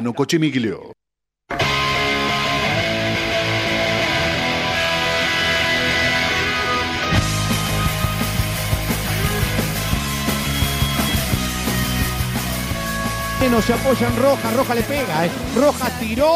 No Cochimiglio. No se apoya en Roja, Roja le pega, ¿eh? Roja tiró.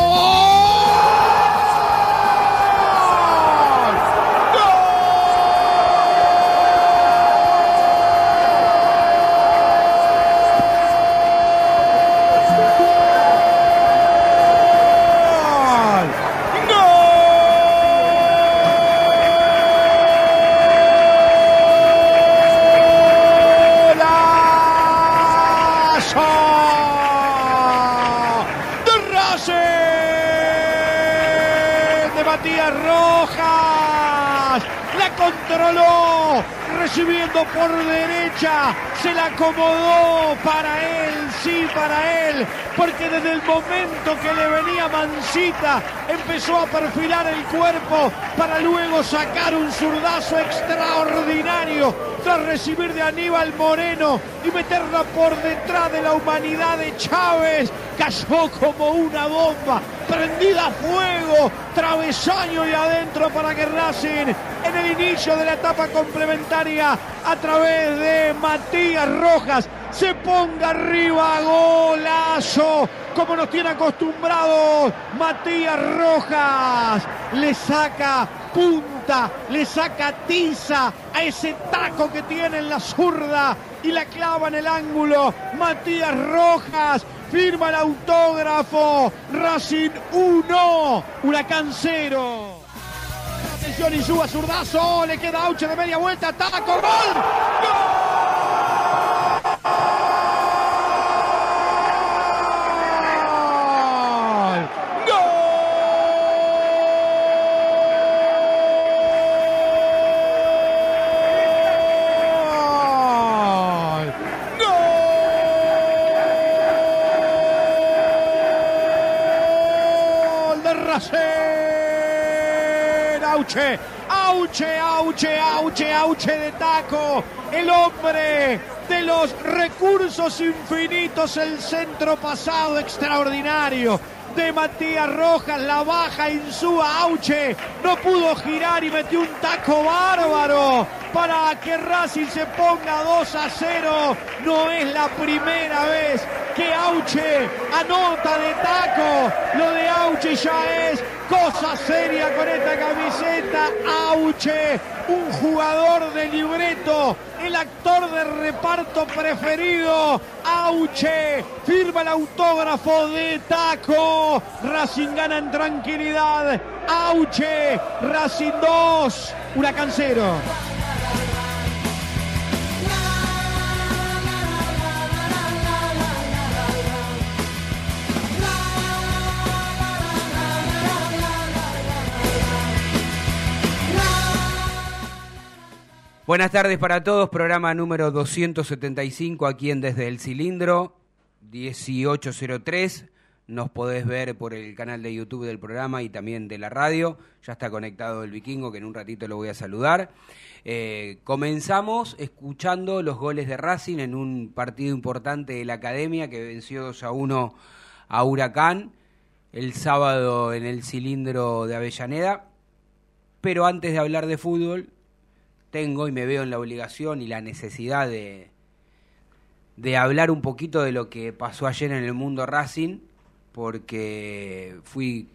Recibiendo por derecha, se la acomodó para él, sí, para él, porque desde el momento que le venía Mancita, empezó a perfilar el cuerpo para luego sacar un zurdazo extraordinario tras recibir de Aníbal Moreno y meterla por detrás de la humanidad de Chávez. Cayó como una bomba, prendida a fuego, travesaño y adentro para que Racing inicio de la etapa complementaria a través de Matías Rojas se ponga arriba, golazo, como nos tiene acostumbrados Matías Rojas, le saca punta, le saca tiza a ese taco que tiene en la zurda y la clava en el ángulo. Matías Rojas firma el autógrafo. Racing 1, Huracán 0. Atención suba zurdazo, le queda Auche de media vuelta, taco, gol. ¡Gol! Auche, Auche, Auche, Auche, Auche de taco, el hombre de los recursos infinitos, el centro pasado extraordinario de Matías Rojas, la baja Insúa Auche, no pudo girar y metió un taco bárbaro para que Racing se ponga 2 a 0. No es la primera vez que Auche anota de taco. Lo de Auche ya es cosa seria con esta camiseta. Auche, un jugador de libreto, el actor de reparto preferido. Auche, firma el autógrafo de taco. Racing gana en tranquilidad. Auche, Racing 2, Huracán 0. Buenas tardes para todos, programa número 275 aquí en Desde el Cilindro, 1803. Nos podés ver por el canal de YouTube del programa y también de la radio. Ya está conectado el vikingo, que en un ratito lo voy a saludar. Eh, comenzamos escuchando los goles de Racing en un partido importante de la Academia que venció 2 a 1 a Huracán el sábado en el cilindro de Avellaneda. Pero antes de hablar de fútbol, tengo y me veo en la obligación y la necesidad de, de hablar un poquito de lo que pasó ayer en el mundo Racing, porque fui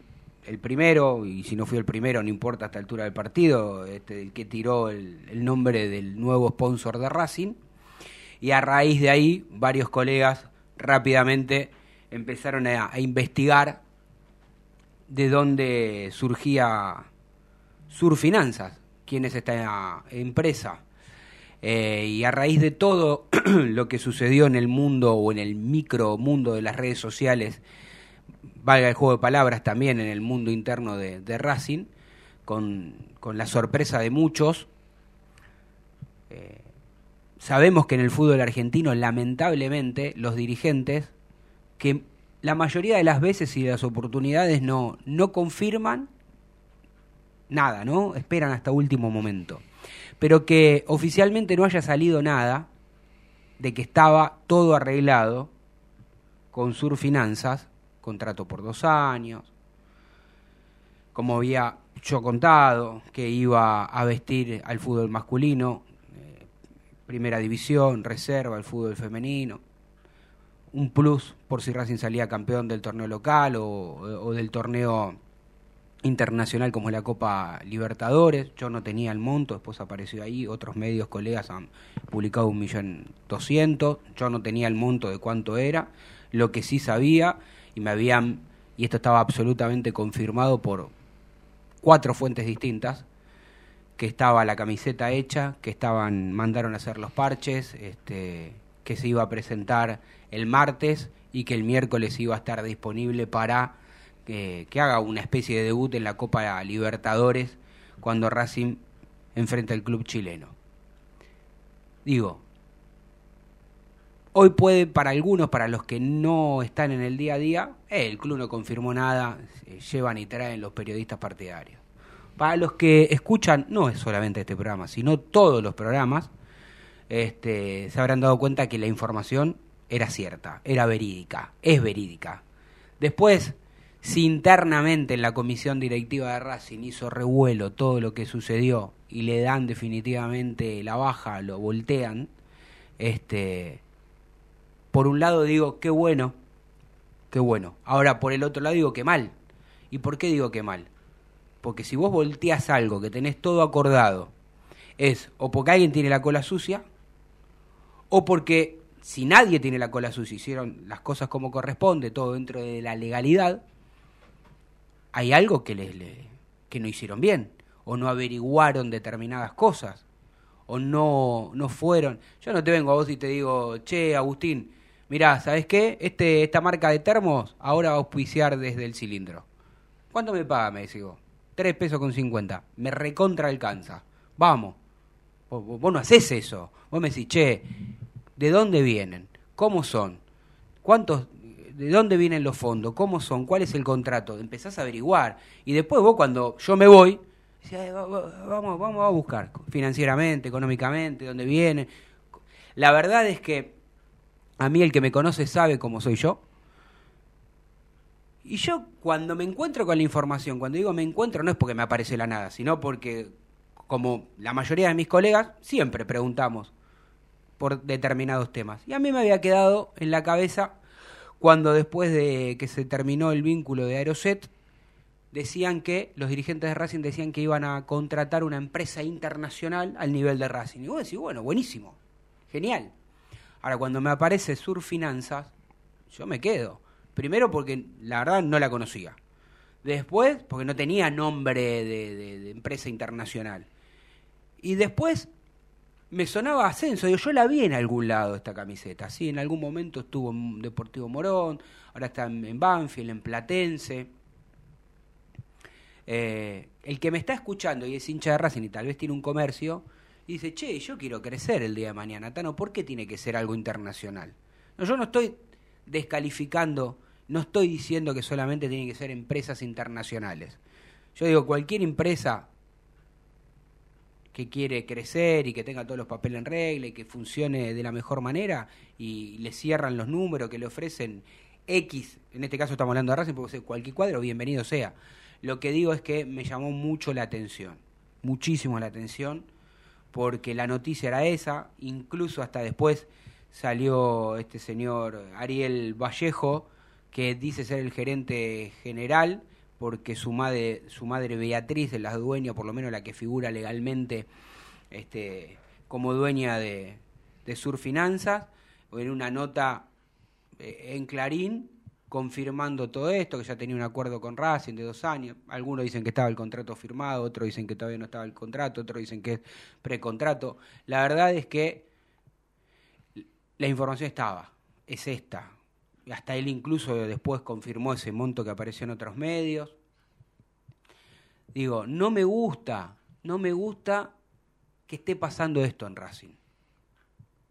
el primero, y si no fui el primero, no importa a esta altura del partido, este, el que tiró el, nombre del nuevo sponsor de Racing, y a raíz de ahí varios colegas rápidamente empezaron a, a investigar de dónde surgía Surfinanzas, quién es esta empresa. Eh, y a raíz de todo lo que sucedió en el mundo o en el micro mundo de las redes sociales, valga el juego de palabras también en el mundo interno de, Racing, con, la sorpresa de muchos, eh, sabemos que en el fútbol argentino lamentablemente los dirigentes, que la mayoría de las veces y las oportunidades no, no confirman nada, ¿no? Esperan hasta último momento. Pero que oficialmente no haya salido nada de que estaba todo arreglado con Surfinanzas, contrato por dos años. Como había yo contado, que iba a vestir al fútbol masculino, eh, primera división, reserva, el fútbol femenino. Un plus por si Racing salía campeón del torneo local o del torneo internacional como la Copa Libertadores. Yo no tenía el monto, después apareció ahí, otros medios, colegas han publicado un millón doscientos. Yo no tenía el monto de cuánto era. Lo que sí sabía, y me habían, y esto estaba absolutamente confirmado por cuatro fuentes distintas, que estaba la camiseta hecha, que estaban, mandaron a hacer los parches, este, que se iba a presentar el martes y que el miércoles iba a estar disponible para que, haga una especie de debut en la Copa Libertadores cuando Racing enfrenta al club chileno. Digo, hoy puede para algunos, para los que no están en el día a día, eh, el club no confirmó nada, llevan y traen los periodistas partidarios. Para los que escuchan, no es solamente este programa, sino todos los programas, este, se habrán dado cuenta que la información era cierta, era verídica, es verídica. Después, si internamente en la comisión directiva de Racing hizo revuelo todo lo que sucedió y le dan definitivamente la baja, lo voltean, este, por un lado digo, qué bueno, qué bueno. Ahora, por el otro lado digo, qué mal. ¿Y por qué digo qué mal? Porque si vos volteas algo que tenés todo acordado, es o porque alguien tiene la cola sucia, o porque si nadie tiene la cola sucia, hicieron las cosas como corresponde, todo dentro de la legalidad, hay algo que, les, que no hicieron bien, o no averiguaron determinadas cosas, o no, no fueron. Yo no te vengo a vos y te digo, che, Agustín, mirá, ¿sabes qué? Este, esta marca de termos ahora va a auspiciar desde el cilindro. ¿Cuánto me paga? Me decís vos. Tres pesos con cincuenta. Me recontra alcanza. Vamos. Vos, vos no haces eso. Vos me decís, che, ¿de dónde vienen? ¿Cómo son? ¿Cuántos de dónde vienen los fondos, cómo son, cuál es el contrato, empezás a averiguar. Y después vos cuando yo me voy, vamos, vamos a buscar financieramente, económicamente, dónde viene. La verdad es que a mí el que me conoce sabe cómo soy yo. Y yo cuando me encuentro con la información, cuando digo me encuentro no es porque me aparece la nada, sino porque como la mayoría de mis colegas siempre preguntamos por determinados temas. Y a mí me había quedado en la cabeza cuando después de que se terminó el vínculo de Aeroset, decían que, los dirigentes de Racing decían que iban a contratar una empresa internacional al nivel de Racing. Y vos decís, bueno, buenísimo, genial. Ahora, cuando me aparece Sur Finanzas, yo me quedo. Primero porque la verdad no la conocía. Después, porque no tenía nombre de, de empresa internacional. Y después me sonaba ascenso. yo la vi en algún lado esta camiseta. Sí, en algún momento estuvo en Deportivo Morón, ahora está en Banfield, en Platense. Eh, el que me está escuchando y es hincha de Racing y tal vez tiene un comercio, y dice, che, yo quiero crecer el día de mañana. Tano, ¿por qué tiene que ser algo internacional? No, yo no estoy descalificando, no estoy diciendo que solamente tienen que ser empresas internacionales. Yo digo, cualquier empresa que quiere crecer y que tenga todos los papeles en regla y que funcione de la mejor manera y le cierran los números que le ofrecen X, en este caso estamos hablando de Racing porque cualquier cuadro, bienvenido sea. Lo que digo es que me llamó mucho la atención, muchísimo la atención, porque la noticia era esa, incluso hasta después salió este señor Ariel Vallejo, que dice ser el gerente general, porque su madre, su madre Beatriz es la dueña, por lo menos la que figura legalmente este, como dueña de, de Sur Finanzas, en una nota eh, en Clarín confirmando todo esto, que ya tenía un acuerdo con Racing de dos años. Algunos dicen que estaba el contrato firmado, otros dicen que todavía no estaba el contrato, otros dicen que es precontrato. La verdad es que la información estaba, es esta hasta él incluso después confirmó ese monto que apareció en otros medios. Digo, no me gusta, no me gusta que esté pasando esto en Racing.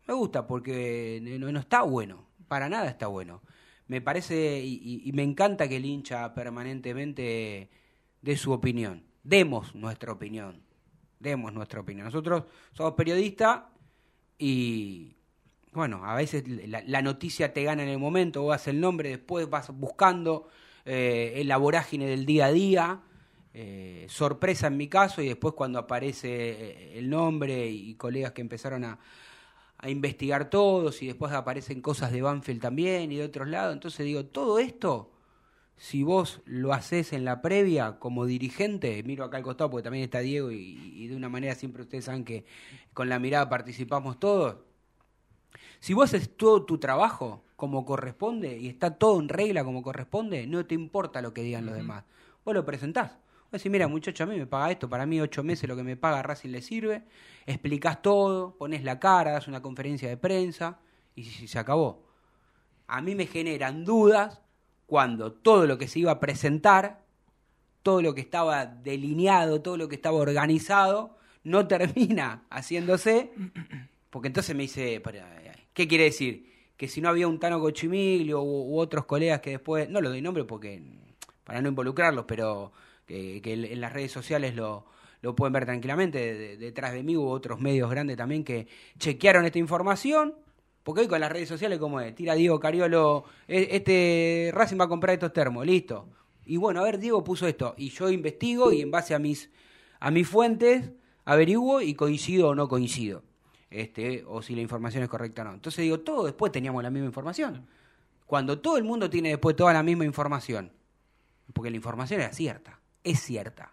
Me gusta porque no, está bueno, para nada está bueno. Me parece y, me encanta que el hincha permanentemente dé su opinión. Demos nuestra opinión. Demos nuestra opinión. Nosotros somos periodistas y bueno, a veces la, noticia te gana en el momento, vos vas el nombre, después vas buscando eh, la vorágine del día a día, eh, sorpresa en mi caso, y después cuando aparece eh, el nombre y, colegas que empezaron a, a investigar todos, y después aparecen cosas de Banfield también y de otros lados, entonces digo, todo esto si vos lo haces en la previa como dirigente, miro acá al costado porque también está Diego y, de una manera siempre ustedes saben que con la mirada participamos todos. Si vos haces todo tu trabajo como corresponde y está todo en regla como corresponde, no te importa lo que digan los demás. Vos lo presentás. Vos decís, mira muchacho, a mí me paga esto, para mí ocho meses lo que me paga Racing le sirve, explicás todo, pones la cara, das una conferencia de prensa y se acabó. A mí me generan dudas cuando todo lo que se iba a presentar, todo lo que estaba delineado, todo lo que estaba organizado, no termina haciéndose, porque entonces me dice, ¿qué quiere decir? Que si no había un Tano Cochimilio u, otros colegas que después, no lo doy nombre porque para no involucrarlos, pero que, en las redes sociales lo, lo pueden ver tranquilamente, detrás de mí hubo otros medios grandes también que chequearon esta información porque hoy con las redes sociales, como es? Tira Diego Cariolo, e, este Racing va a comprar estos termos, listo. Y bueno, a ver, Diego puso esto. Y yo investigo y en base a mis, a mis fuentes averiguo y coincido o no coincido. Este, o si la información es correcta o no. Entonces digo, todos después teníamos la misma información. Cuando todo el mundo tiene después toda la misma información, porque la información era cierta, es cierta.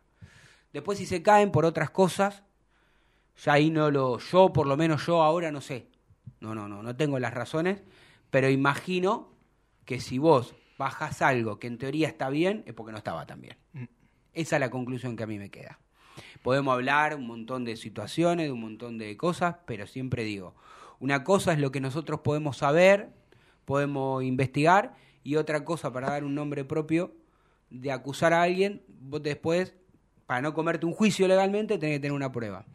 Después si se caen por otras cosas, ya ahí no lo, yo por lo menos yo ahora no sé. No, no, no, no tengo las razones, pero imagino que si vos bajas algo que en teoría está bien, es porque no estaba tan bien. Mm. Esa es la conclusión que a mí me queda. Podemos hablar un montón de situaciones, de un montón de cosas, pero siempre digo, una cosa es lo que nosotros podemos saber, podemos investigar, y otra cosa para dar un nombre propio de acusar a alguien, vos después, para no comerte un juicio legalmente, tenés que tener una prueba.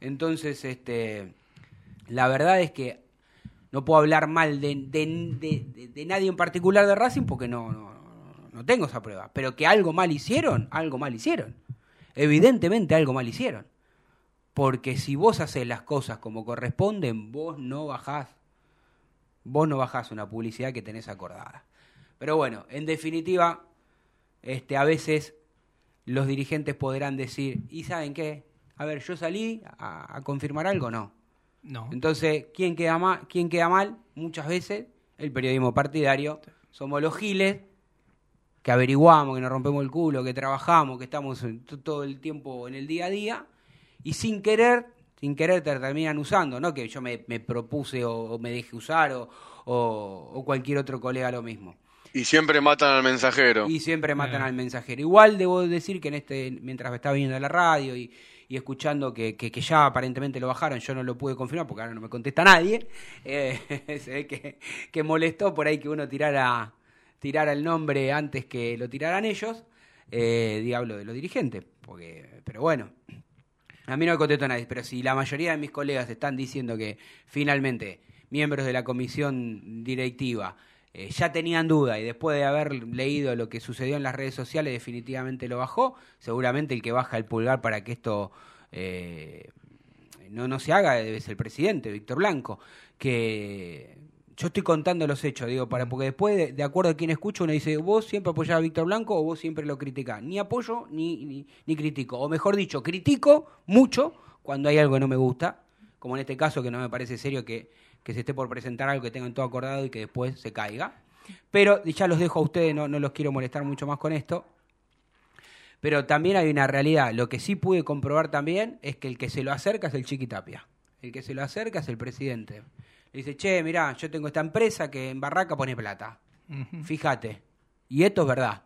Entonces, este, la verdad es que no puedo hablar mal de, de, nadie en particular de Racing porque no, no, no tengo esa prueba. Pero que algo mal hicieron, algo mal hicieron. Evidentemente algo mal hicieron. Porque si vos haces las cosas como corresponden, vos no bajás. Vos no bajás una publicidad que tenés acordada. Pero bueno, en definitiva, este, a veces los dirigentes podrán decir, ¿y saben qué? A ver, yo salí a confirmar algo, no. No. Entonces, ¿quién queda, mal? ¿quién queda mal? Muchas veces el periodismo partidario. Somos los giles que averiguamos, que nos rompemos el culo, que trabajamos, que estamos todo el tiempo en el día a día y sin querer, sin querer te terminan usando, no que yo me, propuse o, me deje usar o, o, cualquier otro colega lo mismo. Y siempre matan al mensajero. Y siempre matan al mensajero. Igual debo decir que en este, mientras me estaba viendo la radio y, y escuchando que, que, ya aparentemente lo bajaron, yo no lo pude confirmar porque ahora no me contesta nadie, eh, se ve que, que, molestó por ahí que uno tirara, tirara el nombre antes que lo tiraran ellos, eh, diablo de los dirigentes, porque, pero bueno, a mí no me contestó nadie, pero si la mayoría de mis colegas están diciendo que finalmente miembros de la comisión directiva eh, ya tenían duda y después de haber leído lo que sucedió en las redes sociales definitivamente lo bajó, seguramente el que baja el pulgar para que esto eh, no, no se haga debe ser el presidente, Víctor Blanco, que yo estoy contando los hechos, digo, para porque después, de, acuerdo a quien escucho, uno dice, vos siempre apoyás a Víctor Blanco o vos siempre lo criticás. Ni apoyo ni, ni, ni critico. O mejor dicho, critico mucho cuando hay algo que no me gusta, como en este caso que no me parece serio que que se esté por presentar algo que tengan todo acordado y que después se caiga. Pero ya los dejo a ustedes, no, no los quiero molestar mucho más con esto. Pero también hay una realidad. Lo que sí pude comprobar también es que el que se lo acerca es el Chiquitapia. El que se lo acerca es el presidente. Le dice, che, mirá, yo tengo esta empresa que en Barraca pone plata. Fíjate. Y esto es verdad.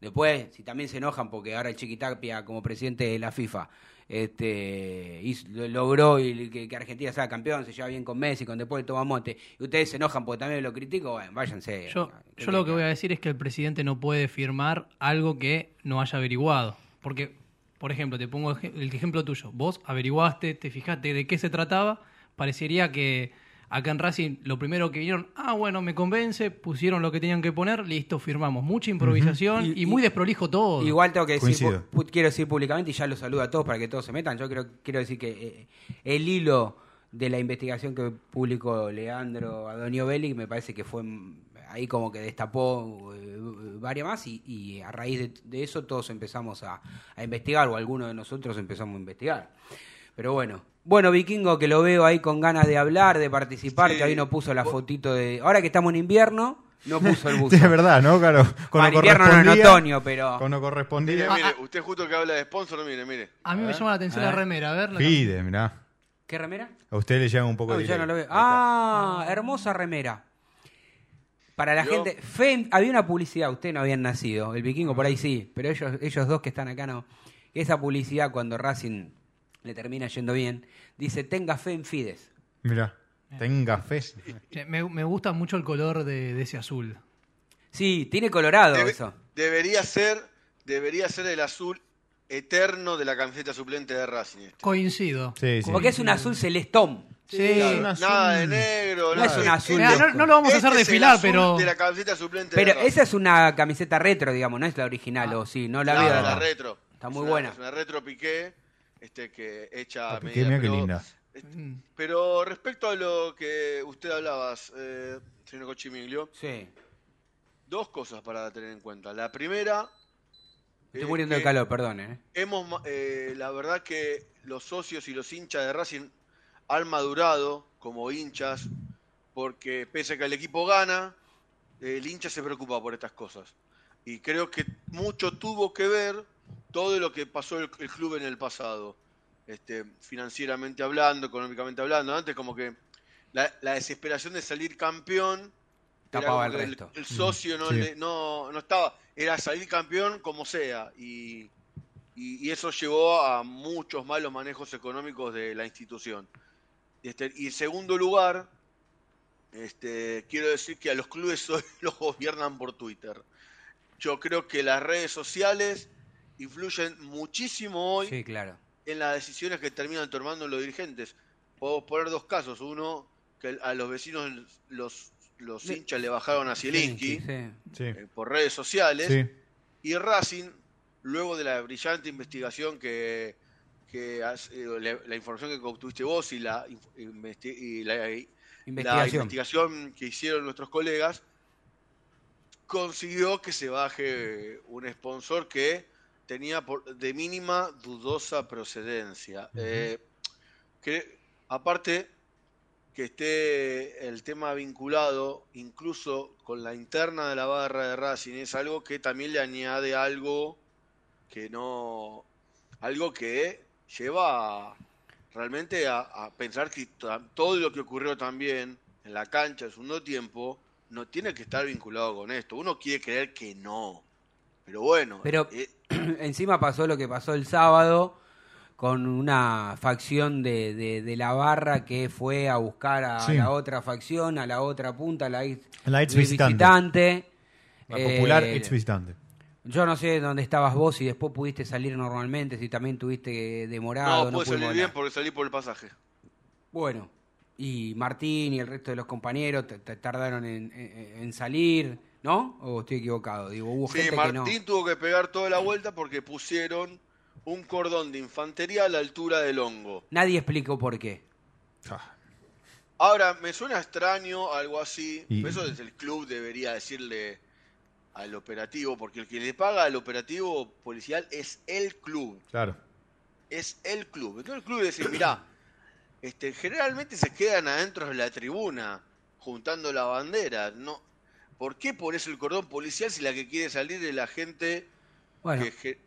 Después, si también se enojan porque ahora el Chiquitapia como presidente de la FIFA este, logró y que, Argentina sea campeón, se lleva bien con Messi, con después toma monte y ustedes se enojan porque también lo critico, bueno, váyanse. Yo, yo lo que voy a decir es que el presidente no puede firmar algo que no haya averiguado. Porque, por ejemplo, te pongo el ejemplo tuyo. Vos averiguaste, te fijaste de qué se trataba, parecería que Acá en Racing lo primero que vieron, ah, bueno, me convence, pusieron lo que tenían que poner, listo, firmamos. Mucha improvisación y, muy desprolijo todo. Igual tengo que decir, quiero decir públicamente y ya lo saludo a todos para que todos se metan. Yo creo, quiero decir que eh, el hilo de la investigación que publicó Leandro Adonio Belli, me parece que fue mm, ahí como que destapó eh, varias más y, y a raíz de, de eso todos empezamos a, a investigar, o algunos de nosotros empezamos a investigar. Pero bueno, bueno, Vikingo, que lo veo ahí con ganas de hablar, de participar, Sí. que ahí no puso la fotito de... Ahora que estamos en invierno, no puso el buzo. Sí, es verdad, ¿no? Claro. Ah, en lo invierno no, en otoño, pero... Cuando Mire, correspondía. mire, usted justo que habla de sponsor, mire, mire. A mí me llama la atención la remera. A ver, Pide, mirá. ¿Qué remera? A usted le llega un poco Ah, de ya no lo veo. Ah, hermosa remera. Para la Yo- gente, había una publicidad, ustedes no habían nacido, el vikingo por ahí sí, pero ellos, ellos dos que están acá no. Esa publicidad cuando Racing le termina yendo bien, dice tenga fe en Fides. Mirá, tenga fe. Me, me gusta mucho el color de, de ese azul. Sí, tiene colorado Debe- eso. debería ser, debería ser el azul eterno de la camiseta suplente de Racing. este. Coincido. Sí, sí. Porque es un azul celestón. Sí. Claro. Nada, azul- nada de negro, No es un azul no, no lo vamos a Este hacer es el desfilar, pero. de la camiseta suplente Pero de esa es una camiseta retro, digamos, no es la original, o sí, no la Claro, veo. la retro. Está Es muy una- buena. Es una retro piqué, este, que hecha Ah, a Piqué, medida, mirá qué pero- linda. este, Mm. Pero respecto a lo que usted hablabas, eh, señor Cochimiglio, Sí. dos cosas para tener en cuenta. La primera, Estoy es muriendo de calor, perdón, ¿eh? hemos, ma- eh, la verdad que los socios y los hinchas de Racing han madurado como hinchas, porque pese a que el equipo gana, el hincha se preocupa por estas cosas. Y creo que mucho tuvo que ver todo lo que pasó el, el club en el pasado, este, financieramente hablando, económicamente hablando. Antes como que la, la desesperación de salir campeón era Tapaba el el socio no, Sí. le- no, no estaba, era salir campeón como sea. Y, y- y eso llevó a muchos malos manejos económicos de la institución. Este, y en segundo lugar, este, quiero decir que a los clubes hoy los gobiernan por Twitter. Yo creo que las redes sociales influyen muchísimo hoy Sí, claro. en las decisiones que terminan tomando los dirigentes. Puedo poner dos casos. Uno, que a los vecinos los, los Sí. hinchas le bajaron a Zielinski Sí, sí. Sí. eh, por redes sociales. Sí. Y Racing, luego de la brillante investigación que, que has- eh, la, la información que obtuviste vos y la, inf- investi- y la- investigación que hicieron nuestros colegas, consiguió que se baje un sponsor que tenía por- de mínima dudosa procedencia. Eh, que, aparte que esté el tema vinculado incluso con la interna de la barra de Racing es algo que también le añade algo que no algo que lleva a- realmente a, a pensar que todo lo que ocurrió también en la cancha en segundo tiempo no tiene que estar vinculado con esto. Uno quiere creer que no. Pero bueno Pero eh, encima pasó lo que pasó el sábado con una facción de, de, de la barra que fue a buscar a Sí. la otra facción, a la otra punta, a la ex, La ex visitante. La Eh, popular ex visitante. Yo no sé dónde estabas vos, si después pudiste salir normalmente, si también tuviste demorado. no No, pudimos salir bien porque salí por el pasaje Bueno, y Martín y el resto de los compañeros tardaron en, en- en salir, ¿no? ¿O estoy equivocado? Digo, hubo Sí, gente Martín que no. tuvo que pegar toda la vuelta porque pusieron un cordón de infantería a la altura del hongo. Nadie explicó por qué. Ah, Ahora, me suena extraño algo así. Y- Eso desde el club debería decirle al operativo, porque el que le paga al operativo policial es el club. Claro. Es el club. Entonces el club dice, mirá, este, generalmente se quedan adentro de la tribuna, juntando la bandera. No, ¿Por qué pones el cordón policial si la que quiere salir es la gente Bueno, que,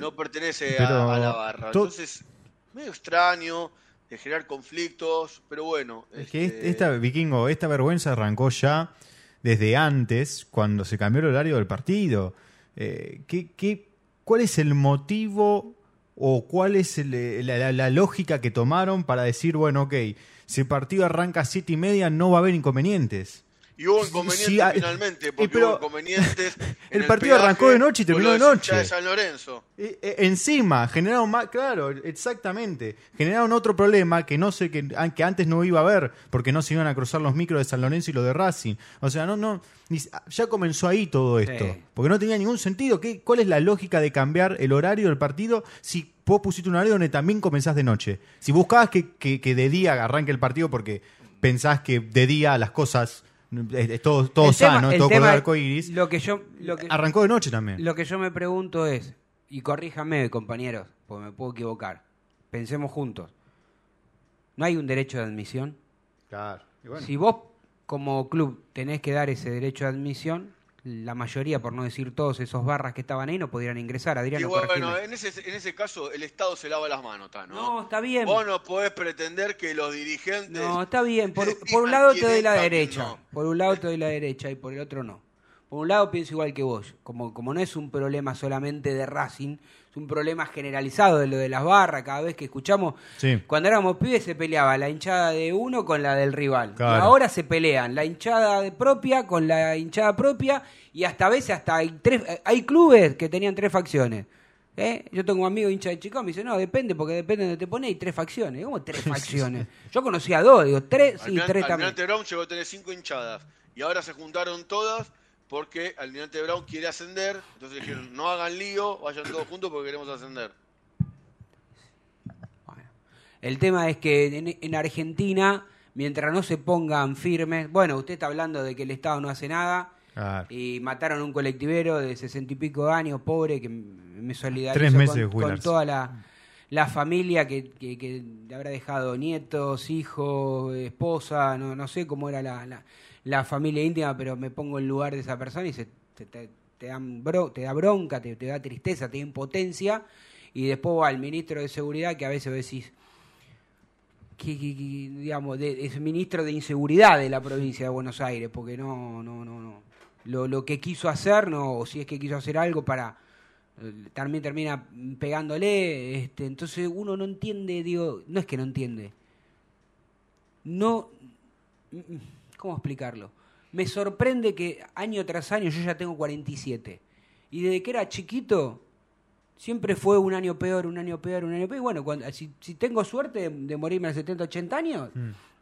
no pertenece a, a la barra. to- Entonces, medio extraño de generar conflictos, pero bueno. Es que este, esta vikingo, esta vergüenza arrancó ya desde antes, cuando se cambió el horario del partido. Eh, ¿qué, qué, cuál es el motivo o cuál es el- la, la- la lógica que tomaron para decir, bueno, ok, si el partido arranca a siete y media no va a haber inconvenientes? Y hubo inconvenientes Sí, ah, finalmente, porque pero- hubo inconvenientes. en El partido arrancó de noche y terminó de los noche. hinchas de San Lorenzo. Eh, eh, encima, generaron más, claro, exactamente. Generaron otro problema que no sé, que, que antes no iba a haber, porque no se iban a cruzar los micros de San Lorenzo y lo de Racing. O sea, no, no, ni s- ya comenzó ahí todo esto. Sí. Porque no tenía ningún sentido. ¿Qué, ¿Cuál es la lógica de cambiar el horario del partido si vos pusiste un horario donde también comenzás de noche? Si buscabas que, que- que de día arranque el partido porque pensás que de día las cosas es, es todo, todo El tema- sano, el todo tema- color arcoíris, Lo que yo, lo que, arrancó de noche también. lo que yo me pregunto es, y corríjame, compañeros, porque me puedo equivocar. Pensemos juntos. ¿No hay un derecho de admisión? Claro. Y bueno. Si vos como club tenés que dar ese derecho de admisión, la mayoría, por no decir todos esos barras que estaban ahí, no pudieran ingresar. Y Adriano, bueno, corregime. en ese, en ese caso el Estado se lava las manos, ¿tá, ¿no? No, está bien. Vos no podés pretender que los dirigentes... No, está bien. Por, un lado te doy la derecha. no. Por un lado te doy la derecha y por el otro no. Por un lado pienso igual que vos. Como, como no es un problema solamente de Racing, es un problema generalizado de lo de las barras. Cada vez que escuchamos, Sí. cuando éramos pibes se peleaba la hinchada de uno con la del rival. Claro. Y ahora se pelean la hinchada de propia con la hinchada propia y hasta a veces hasta hay tres, hay clubes que tenían tres facciones. ¿Eh? Yo tengo un amigo hincha de Chicago, me dice, no, depende, porque depende de donde te pones, hay tres facciones. ¿Cómo tres facciones? Yo conocía dos, digo, tres, sí, Almirante, tres también. Brown llegó a tener cinco hinchadas y ahora se juntaron todas porque Almirante Brown quiere ascender, entonces dijeron, no hagan lío, vayan todos juntos porque queremos ascender. Bueno, el tema es que en, en Argentina, mientras no se pongan firmes, bueno, usted está hablando de que el Estado no hace nada Claro. y mataron a un colectivero de sesenta y pico de años, pobre, que me solidarizo Tres meses de con, toda la, la familia que, que, que le habrá dejado nietos, hijos, esposa, no, no sé cómo era la, la, la familia íntima, pero me pongo en lugar de esa persona y se, te, dan bro- te da bronca, te, da tristeza, te da impotencia, y después va el ministro de Seguridad que a veces decís, que, digamos, es ministro de inseguridad de la provincia de Buenos Aires, porque no, no, no, no. Lo, lo que quiso hacer, no, o si es que quiso hacer algo para eh, también termina pegándole, este, entonces uno no entiende, digo, no es que no entiende. No ¿cómo explicarlo? Me sorprende que año tras año yo ya tengo 47 y desde que era chiquito siempre fue un año peor, un año peor, un año peor. Y bueno, cuando, si, si tengo suerte de, de morirme a los 70, 80 años,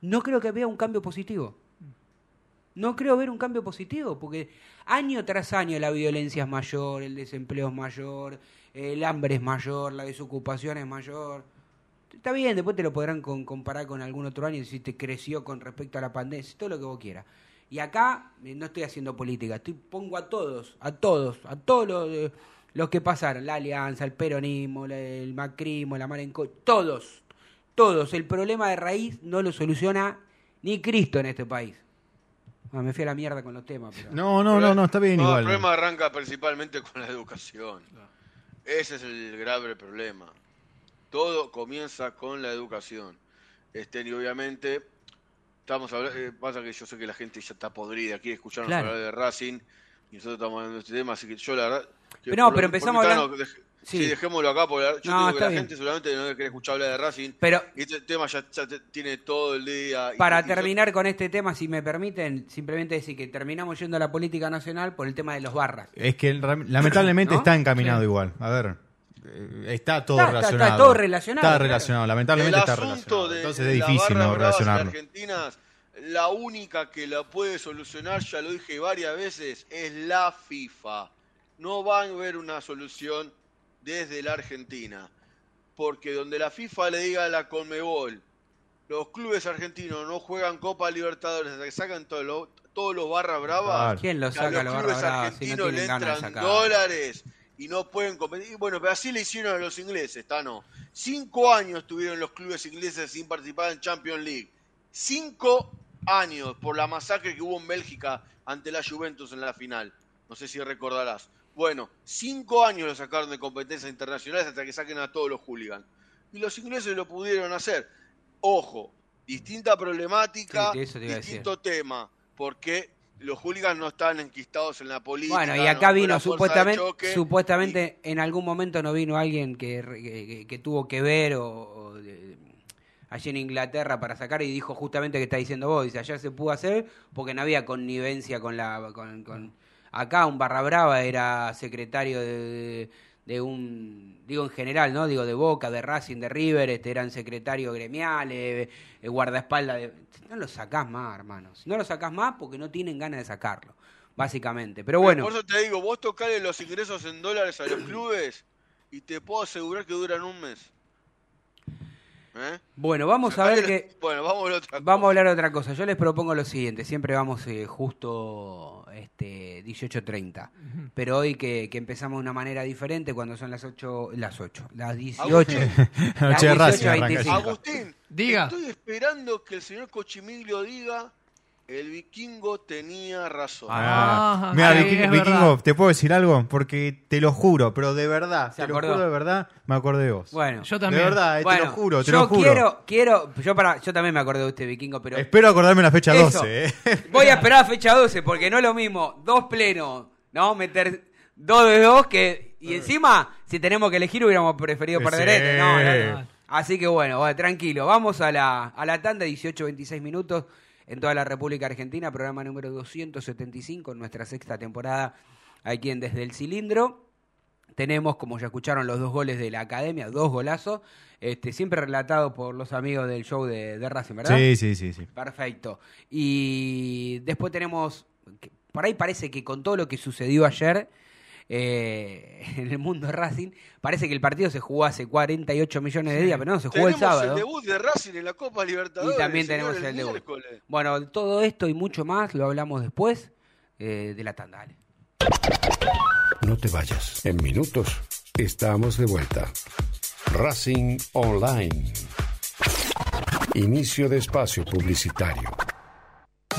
no creo que vea un cambio positivo. No creo ver un cambio positivo, porque año tras año la violencia es mayor, el desempleo es mayor, el hambre es mayor, la desocupación es mayor. Está bien, después te lo podrán con- comparar con algún otro año si te creció con respecto a la pandemia, todo lo que vos quieras. Y acá eh, no estoy haciendo política, estoy, pongo a todos, a todos, a todos los, eh, los que pasaron, la alianza, el peronismo, el macrismo, la marenco, todos, todos. El problema de raíz no lo soluciona ni Cristo en este país. Ah, me fui a la mierda con los temas. Pero... No, no, no, no, está bien No, igual. El problema arranca principalmente con la educación. Ese es el grave problema. Todo comienza con la educación. Este, y obviamente, estamos hablando, eh, pasa que yo sé que la gente ya está podrida, quiere escucharnos Claro. hablar de Racing, y nosotros estamos hablando de este tema, así que yo la verdad... Pero no, pero empezamos deje- Sí. sí. dejémoslo acá, porque la- yo No, digo que la bien. gente seguramente no quiere escuchar hablar de Racing, Pero y este tema ya, tiene todo el día... para y terminar con este tema, si me permiten, simplemente decir que terminamos yendo a la política nacional por el tema de los barras. Es que lamentablemente ¿No? está encaminado Sí. igual. A ver, está todo Está- está- está relacionado. todo relacionado, Está claro. relacionado, lamentablemente el está asunto relacionado. de, Entonces es las difícil no relacionarlo. Argentinas, la única que la puede solucionar, ya lo dije varias veces, es la FIFA. No van a ver una solución desde la Argentina. Porque donde la FIFA le diga a la Conmebol, los clubes argentinos no juegan Copa Libertadores, hasta que sacan todos los, todos los barras bravas. ¿Quién lo a saca los los clubes barras bravas si no argentinos le tienen ganas de entran sacar? dólares y no pueden competir. Bueno, pero así le hicieron a los ingleses, Tano. Cinco años tuvieron los clubes ingleses sin participar en Champions League. Cinco años por la masacre que hubo en Bélgica ante la Juventus en la final. No sé si recordarás. Bueno, cinco años lo sacaron de competencias internacionales hasta que saquen a todos los hooligans. Y los ingleses lo pudieron hacer. Ojo, distinta problemática, Sí, distinto tema. Porque los hooligans no están enquistados en la política. Bueno, y acá vino supuestamente, choque, supuestamente en algún momento no vino alguien que, que, que tuvo que ver o, o de- allí en Inglaterra para sacar y dijo justamente que está diciendo vos, dice, ayer se pudo hacer porque no había connivencia con la... Con, con- acá un barra brava era secretario de, de un, digo en general, ¿no? Digo de Boca, de Racing, de River, este, eran secretarios gremiales, eh, guardaespaldas, de... no lo sacás más, hermanos, no lo sacás más porque no tienen ganas de sacarlo, básicamente, pero bueno. Por eso te digo, vos tocale los ingresos en dólares a los clubes y te puedo asegurar que duran un mes. ¿Eh? Bueno, vamos a ver que... Bueno, vamos a otra Vamos a hablar de otra cosa. Yo les propongo lo siguiente. Siempre vamos eh, justo este, 18.30. Pero hoy que, que empezamos de una manera diferente, cuando son las 8, las 8, las 18. Agustín. las Noche de Racing arranca 18:25. ya. Agustín, Diga. estoy esperando que el señor Cochimiglio diga el vikingo tenía razón. Ah, Ah, mira, sí, Viking- es Vikingo. ¿te puedo decir algo? Porque te lo juro, pero de verdad, ¿Se te lo acordó? juro de verdad, me acordé de vos. Bueno, Yo de también. verdad, eh, bueno, te lo juro, te yo lo juro. quiero, quiero, yo para, yo también me acordé de usted, vikingo, pero Espero acordarme la fecha Eso. 12. ¿eh? voy a esperar a fecha 12 porque no es lo mismo dos plenos, ¿no? Meter dos de dos que y encima si tenemos que elegir hubiéramos preferido Sí. perder este, no, no, no. Así que bueno, tranquilo, vamos a la a la tanda 18 26 minutos en toda la República Argentina, programa número 275 en nuestra sexta temporada aquí en Desde el Cilindro. Tenemos, como ya escucharon, los dos goles de la academia, dos golazos, este, siempre relatados por los amigos del show de, de Racing, ¿verdad? Sí, sí, sí, sí. Perfecto. Y después tenemos, por ahí parece que con todo lo que sucedió ayer eh, en el mundo de Racing, parece que el partido se jugó hace 48 millones de días, pero no, se jugó el Tenemos sábado. debut de Racing en la Copa Libertadores. Y también tenemos el debut. miércoles. Bueno, todo esto y mucho más lo hablamos después eh, de la tanda. Dale. No te vayas. En minutos estamos de vuelta. Racing Online. Inicio de espacio publicitario.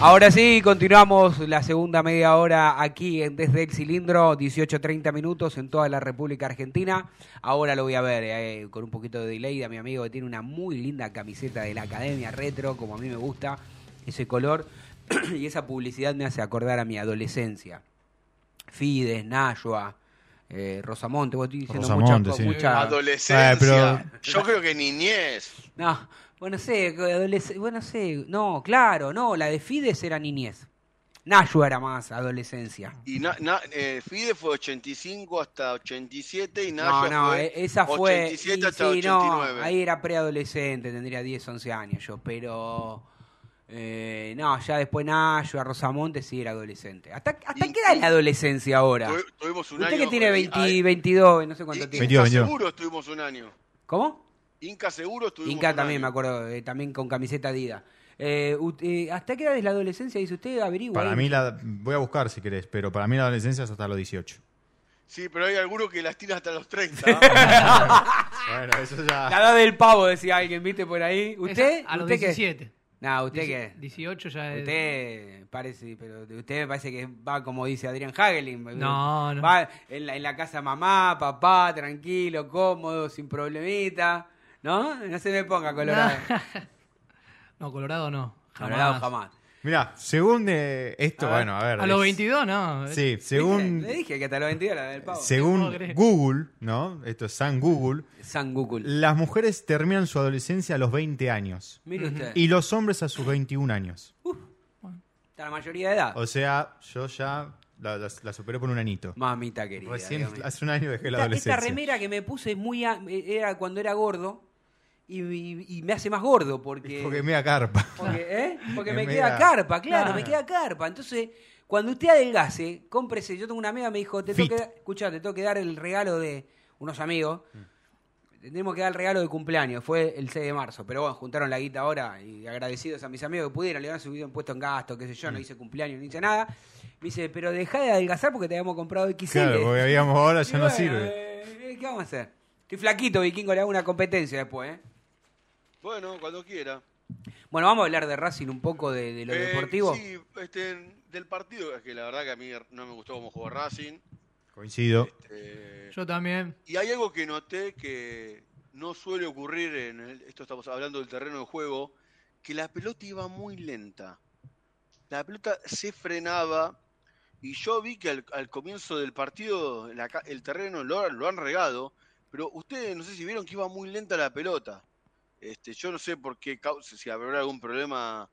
Ahora sí, continuamos la segunda media hora aquí en Desde el Cilindro, 18.30 minutos en toda la República Argentina. Ahora lo voy a ver eh, con un poquito de delay a mi amigo que tiene una muy linda camiseta de la Academia Retro, como a mí me gusta ese color. y esa publicidad me hace acordar a mi adolescencia. Fides, Nashua, eh, Rosamonte, vos estoy diciendo Rosamonte, mucha, sí. mucha- Adolescencia. Eh, pero- Yo creo que niñez. No, bueno, sé, adolesc- bueno, sé, no, claro, no, la de Fides era niñez. Nashua era más adolescencia. Y na- na- eh, Fide fue 85 hasta 87 y No, Nashua no, fue eh, esa fue. 87 y hasta sí, no, 89. ahí era preadolescente, tendría 10, 11 años yo, pero. eh, no, ya después Nashua, Rosamonte sí era adolescente. ¿Hasta, hasta Y- qué edad es la adolescencia ahora? Tu- Tuvimos un Usted año. que tiene eh, 20, ahí- 22, no sé cuánto In- tiene. Seguro estuvimos un año. ¿Cómo? Inca seguro estuvimos Inca también, año. me acuerdo, eh, también con camiseta Dida. Eh, eh, ¿Hasta qué edad es la adolescencia? Dice usted, averigua. Para ahí. mí, la, voy a buscar si querés, pero para mí la adolescencia es hasta los 18. Sí, pero hay algunos que las tiran hasta los 30. Bueno, eso ya. La edad del pavo, decía alguien, ¿viste por ahí? ¿Usted? Esa, a los ¿Usted qué? 17. No, ¿usted qué? 18 ya es. Usted parece, pero usted me parece que va como dice Adrián Hagelin. No, no. Va en la, en la casa mamá, papá, tranquilo, cómodo, sin problemita. ¿No? No se me ponga colorado. No, Colorado no. Jamás. Colorado jamás. Mira, según eh, esto, A bueno, a ver. A los es- 22 no. Sí, según, Le dije que hasta los 22 la del pavo. según. Google, ¿no? Esto es San Google. San Google. Las mujeres terminan su adolescencia a los 20 años Mire usted. y los hombres a sus 21 años. Está la mayoría de edad. O sea, yo ya la, la- la superé por un anito. Mamita querida. Recién hace un año dejé la Esta, adolescencia. esta remera que me puse muy a- era cuando era gordo y, y- y me hace más gordo porque... Porque me da carpa. Porque, ¿eh? Porque me queda carpa, claro, Claro. me queda carpa. Entonces, cuando usted adelgace, cómprese. Yo tengo una amiga me dijo, te tengo que, dar- escuchá, te tengo que dar el regalo de unos amigos. Te tenemos que dar el regalo de cumpleaños. Fue el 6 de marzo. Pero bueno, juntaron la guita ahora y agradecidos a mis amigos que pudieron. Le habían subido un puesto en gasto, qué sé yo, no hice cumpleaños, no hice nada. Me dice, pero dejá de adelgazar porque te habíamos comprado XL. Claro, porque habíamos ahora ya Y no bueno, sirve. eh, ¿Qué vamos a hacer? Estoy flaquito, vikingo, le hago una competencia después, ¿eh? Bueno, cuando quiera. Bueno, vamos a hablar de Racing un poco de, de lo Eh, deportivo. Sí, este, del partido, es que la verdad que a mí no me gustó cómo jugó Racing. Coincido. Eh, Yo también. y hay algo que noté que no suele ocurrir en el- esto estamos hablando del terreno de juego, que la pelota iba muy lenta. La pelota se frenaba y yo vi que al, al comienzo del partido la el terreno lo, lo han regado, pero ustedes no sé si vieron que iba muy lenta la pelota. Este, yo no sé por qué causa, si habrá algún problema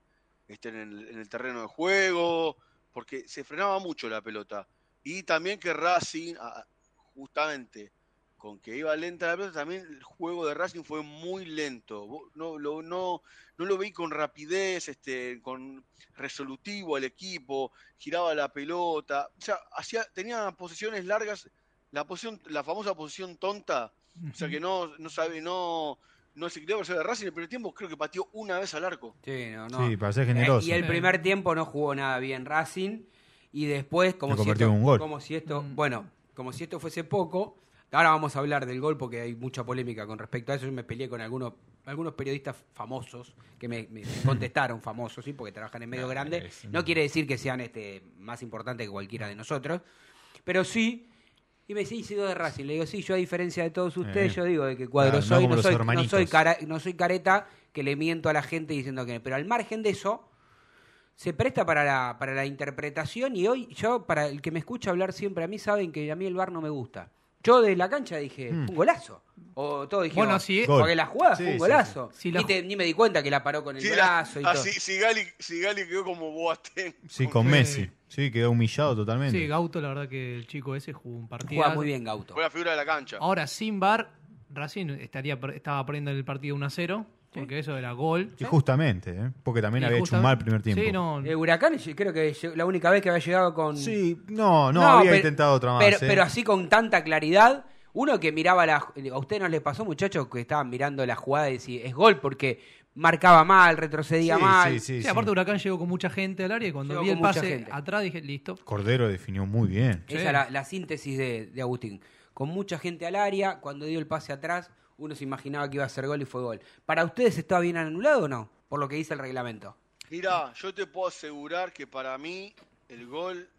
este, en, el, en el terreno de juego, porque se frenaba mucho la pelota. Y también que Racing, justamente con que iba lenta la pelota, también el juego de Racing fue muy lento. No lo, no, no lo vi con rapidez, este, con resolutivo al equipo, giraba la pelota, o sea, hacía, tenía posiciones largas, la posición, la famosa posición tonta, o sea que no, no sabe, no, no se creó de Racing en el primer tiempo, creo que pateó una vez al arco. Sí, no, no. Sí, para ser generoso. Eh, y el primer tiempo no jugó nada bien Racing y después como si esto, en un gol. como si esto, Mm. bueno, como si esto fuese poco. Ahora vamos a hablar del gol porque hay mucha polémica con respecto a eso. Yo me peleé con algunos algunos periodistas famosos que me, me contestaron famosos, sí, porque trabajan en medio grande. es- No quiere decir que sean este más importantes que cualquiera de nosotros, pero sí Y me dice, "Y sigo de Racing. Le digo, sí, yo a diferencia de todos ustedes, Eh. yo digo de que cuadro Claro, no soy, no, soy, no, soy cara- no soy careta que le miento a la gente diciendo que... Pero al margen de eso, se presta para la, para la interpretación y hoy yo, para el que me escucha hablar siempre, a mí saben que a mí el bar no me gusta. Yo de la cancha dije, Mm. un golazo. O todo dijimos, Bueno, sí, Gol. porque la jugada fue Sí, un sí, golazo. sí. Sí, la Ni, te- ni me di cuenta que la paró con el Sí, la- brazo y todo. así, Sigali, Sigali quedó como Boateng. Sí, con Messi. Sí, quedó humillado totalmente. Sí, Gauto, la verdad que el chico ese jugó un partido. Juega muy bien Gauto. Fue la figura de la cancha. Ahora, sin bar, Racing estaría, estaba perdiendo el partido 1 a 0, porque eso era gol. Y justamente, ¿eh? porque también Y había hecho un mal primer tiempo. Sí, no, Eh, Huracán creo que la única vez que había llegado con... Sí, no, no, había pero- intentado otra más. Pero, ¿eh? pero así con tanta claridad, uno que miraba la... ¿A usted no les pasó, muchachos, que estaban mirando la jugada y decía, es gol porque marcaba mal, retrocedía Sí, mal? sí, sí, Sí, sí. aparte Huracán llegó con mucha gente al área y cuando Llegó vi el con mucha pase gente. atrás dije, listo. Cordero definió muy bien. Esa Sí. es la, la síntesis de, de Agustín. Con mucha gente al área, cuando dio el pase atrás, uno se imaginaba que iba a ser gol y fue gol. ¿Para ustedes estaba bien anulado o no? Por lo que dice el reglamento. Mirá, yo te puedo asegurar que para mí el gol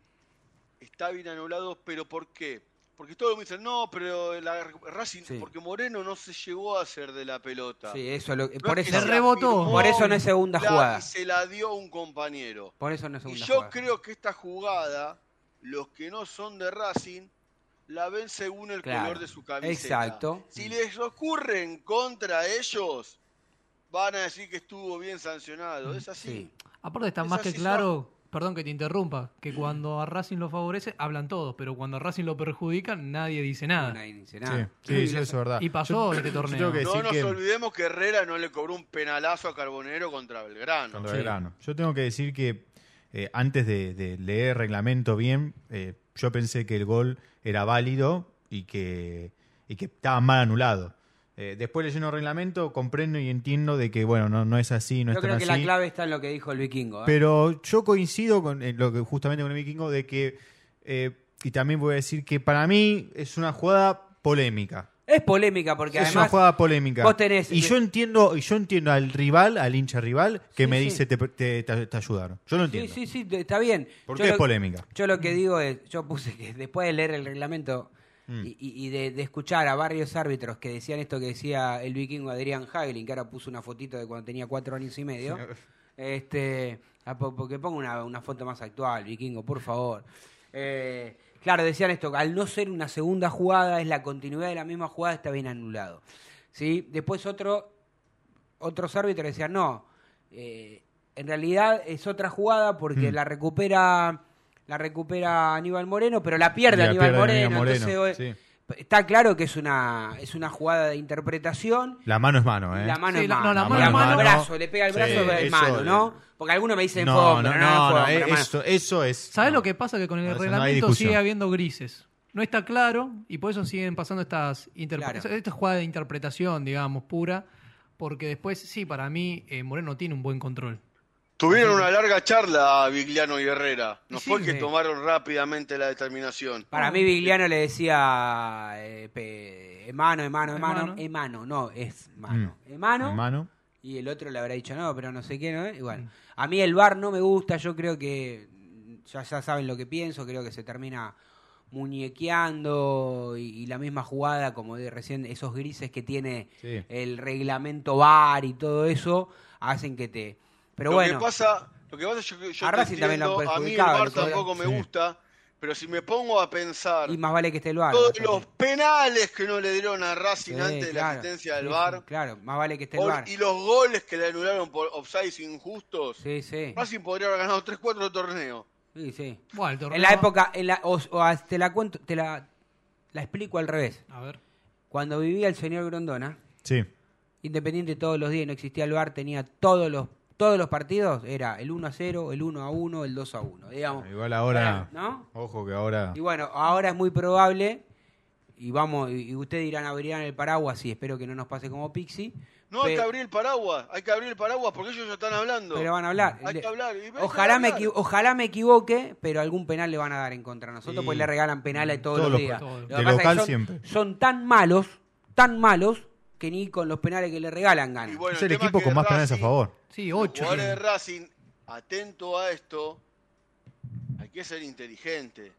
está bien anulado, pero ¿por qué? Porque todos me dicen, no, pero la Racing, Sí. porque Moreno no se llegó a hacer de la pelota. Sí, eso es lo, No es por que eso se rebotó. Por eso no es segunda la- jugada. y se la dio un compañero. Por eso no es Y segunda yo jugada. creo que esta jugada, los que no son de Racing, la ven según el Claro, color de su camiseta. exacto. Si les ocurre en contra ellos, van a decir que estuvo bien sancionado. Es así. Sí. Aparte está Es más que claro, perdón que te interrumpa, que cuando a Racing lo favorece, hablan todos, pero cuando a Racing lo perjudica, nadie dice nada. Nadie dice Sí, nada. sí, sí, eso es verdad. Y pasó Yo- este torneo. que No nos que- olvidemos que Herrera no le cobró un penalazo a Carbonero contra Belgrano. Contra Sí. Belgrano. Yo tengo que decir que eh, antes de, de leer el reglamento bien, eh, yo pensé que el gol era válido y que, y que estaba mal anulado. Eh, después leyendo el reglamento comprendo y entiendo de que, bueno, no, no es así, no Yo es tan creo que así. la clave está en lo que dijo el vikingo. ¿eh? Pero yo coincido con eh, lo que justamente con el vikingo de que, eh, y también voy a decir que para mí es una jugada polémica. Es polémica porque es además... una jugada polémica. vos tenés- y yo entiendo, y yo entiendo al rival, al hincha rival, que Sí, me sí. dice te, te, te- te ayudaron. Yo lo Sí, entiendo. sí, sí, te- está bien. Porque Yo es lo- polémica. Yo lo que digo es, yo puse que después de leer el reglamento Mm. y, de, de escuchar a varios árbitros que decían esto que decía el vikingo Adrián Hagelin, que ahora puso una fotito de cuando tenía cuatro años y medio, este, po- porque pongo una, una foto más actual, vikingo, por favor. Eh, claro, decían esto, al no ser una segunda jugada, es la continuidad de la misma jugada, está bien anulado. ¿Sí? Después otro, otros árbitros decían, no, eh, en realidad es otra jugada porque Mm. la recupera la recupera Aníbal Moreno, pero la pierde la Aníbal pierde Moreno. Moreno, entonces, sí. Está claro que es una, es una jugada de interpretación. La mano es mano, ¿eh? La mano Sí, es la- mano. no, la La mano mano, es mano. al brazo, le pega el Sí, brazo es eso mano, ¿no? Porque algunos me dicen No, fondo, no, no, no, eso, eso es. ¿Sabes no. lo que pasa? Que con el reglamento sigue habiendo grises. No está claro y por eso siguen pasando estas interpre- Claro. esta jugada de interpretación, digamos, pura. Porque después, sí, para mí, eh, Moreno tiene un buen control. Tuvieron una larga charla Vigliano y Herrera. No Sí, fue que sí. tomaron rápidamente la determinación. Para mí Vigliano le decía eh, pe- mano, mano, mano, Emano. mano, no, es mano. Mm. Emano, Mano. y el otro le habrá dicho no, pero no sé qué, ¿no? Y bueno, a mí el bar no me gusta, yo creo que ya, ya saben lo que pienso, creo que se termina muñequeando y, y la misma jugada, como de recién, esos grises que tiene Sí. el reglamento bar y todo eso, hacen que te... Pero lo bueno, que pasa, lo que pasa es que yo A te Racing también lo han entiendo, a mí el día. tampoco me Sí. gusta, pero si me pongo a pensar y más vale que esté el bar. todos los penales que no le dieron a Racing sí, antes de la asistencia del sí, claro, más vale que esté el bar. y los goles que le anularon por offsides injustos, Sí, sí. Racing podría haber ganado 3-4 torneos. Sí, sí. Bueno, el torneo- En la época, en la, o, o a- te la cuento, te la, la explico al revés. A ver. Cuando vivía el señor Grondona, Sí. Independiente todos los días, no existía el bar, tenía todos los todos los partidos, era el 1 a 0, el 1 a 1, el 2 a 1. Digamos, Igual ahora. ¿no? Ojo que ahora. Y bueno, ahora es muy probable, y vamos, y ustedes dirán abrirán el paraguas, y espero que no nos pase como Pixie. No hay que abrir el paraguas, hay que abrir el paraguas porque ellos ya están hablando. Pero van a hablar. Hay Le- que hablar. que Ojalá me, hablar. equi- ojalá me equivoque, pero algún penal le van a dar en contra de nosotros, Sí. porque le regalan penales todos, Todos los los- días. todos. Lo De que pasa es que local son, siempre. son tan malos, tan malos, que ni con los penales que le regalan. Y bueno, es el equipo con más Racing- penales a favor. Sí, Los 8. jugadores de Racing, atento a esto, hay que ser inteligente.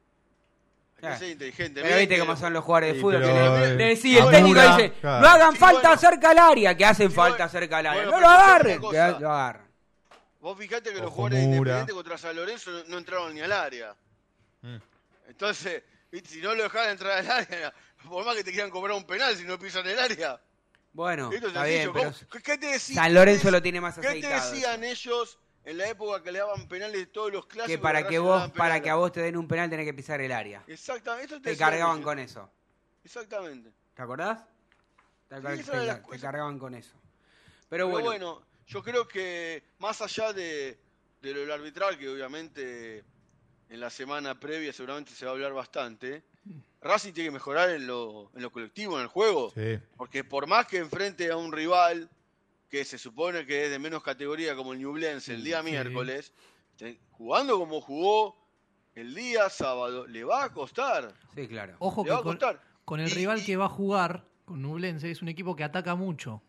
Hay que ser inteligente. Pero viste cómo son los jugadores de Sí, fútbol. pero, le- eh, decía, el técnico dice, claro. no hagan Sí, falta bueno. cerca al área, que hacen Sí, falta bueno. cerca al área. Bueno, no lo agarren, que lo agarren. Vos fijate que los jugadores de Mura. Independiente contra San Lorenzo no, no entraron ni al área. Mm. Entonces, si no lo dejaban entrar al área, por más que te quieran cobrar un penal si no pisan el área. Bueno, Esto es está bien, sencillo. pero ¿Cómo- ¿Qué- ¿Qué te decían? San Lorenzo lo tiene más ¿Qué te aceitado. decían ellos en la época que le daban penales de todos los clásicos? que para que vos, para que a vos te den un penal tenés que pisar el área. Exactamente. Esto te Te decían cargaban con eso. Exactamente. ¿Te acordás? Te, Sí, te te cargaban con eso. Pero Pero bueno, bueno, yo creo que más allá de, de lo del arbitral, que obviamente en la semana previa seguramente se va a hablar bastante, Racing tiene que mejorar en lo, en lo colectivo, en el juego. Sí. Porque por más que enfrente a un rival que se supone que es de menos categoría como el Ñublense el día Sí. miércoles, jugando como jugó el día sábado, le va a costar. sí, claro. Ojo Le que va a con, costar. con el Y- rival y- que va a jugar, con Nublense, es un equipo que ataca mucho.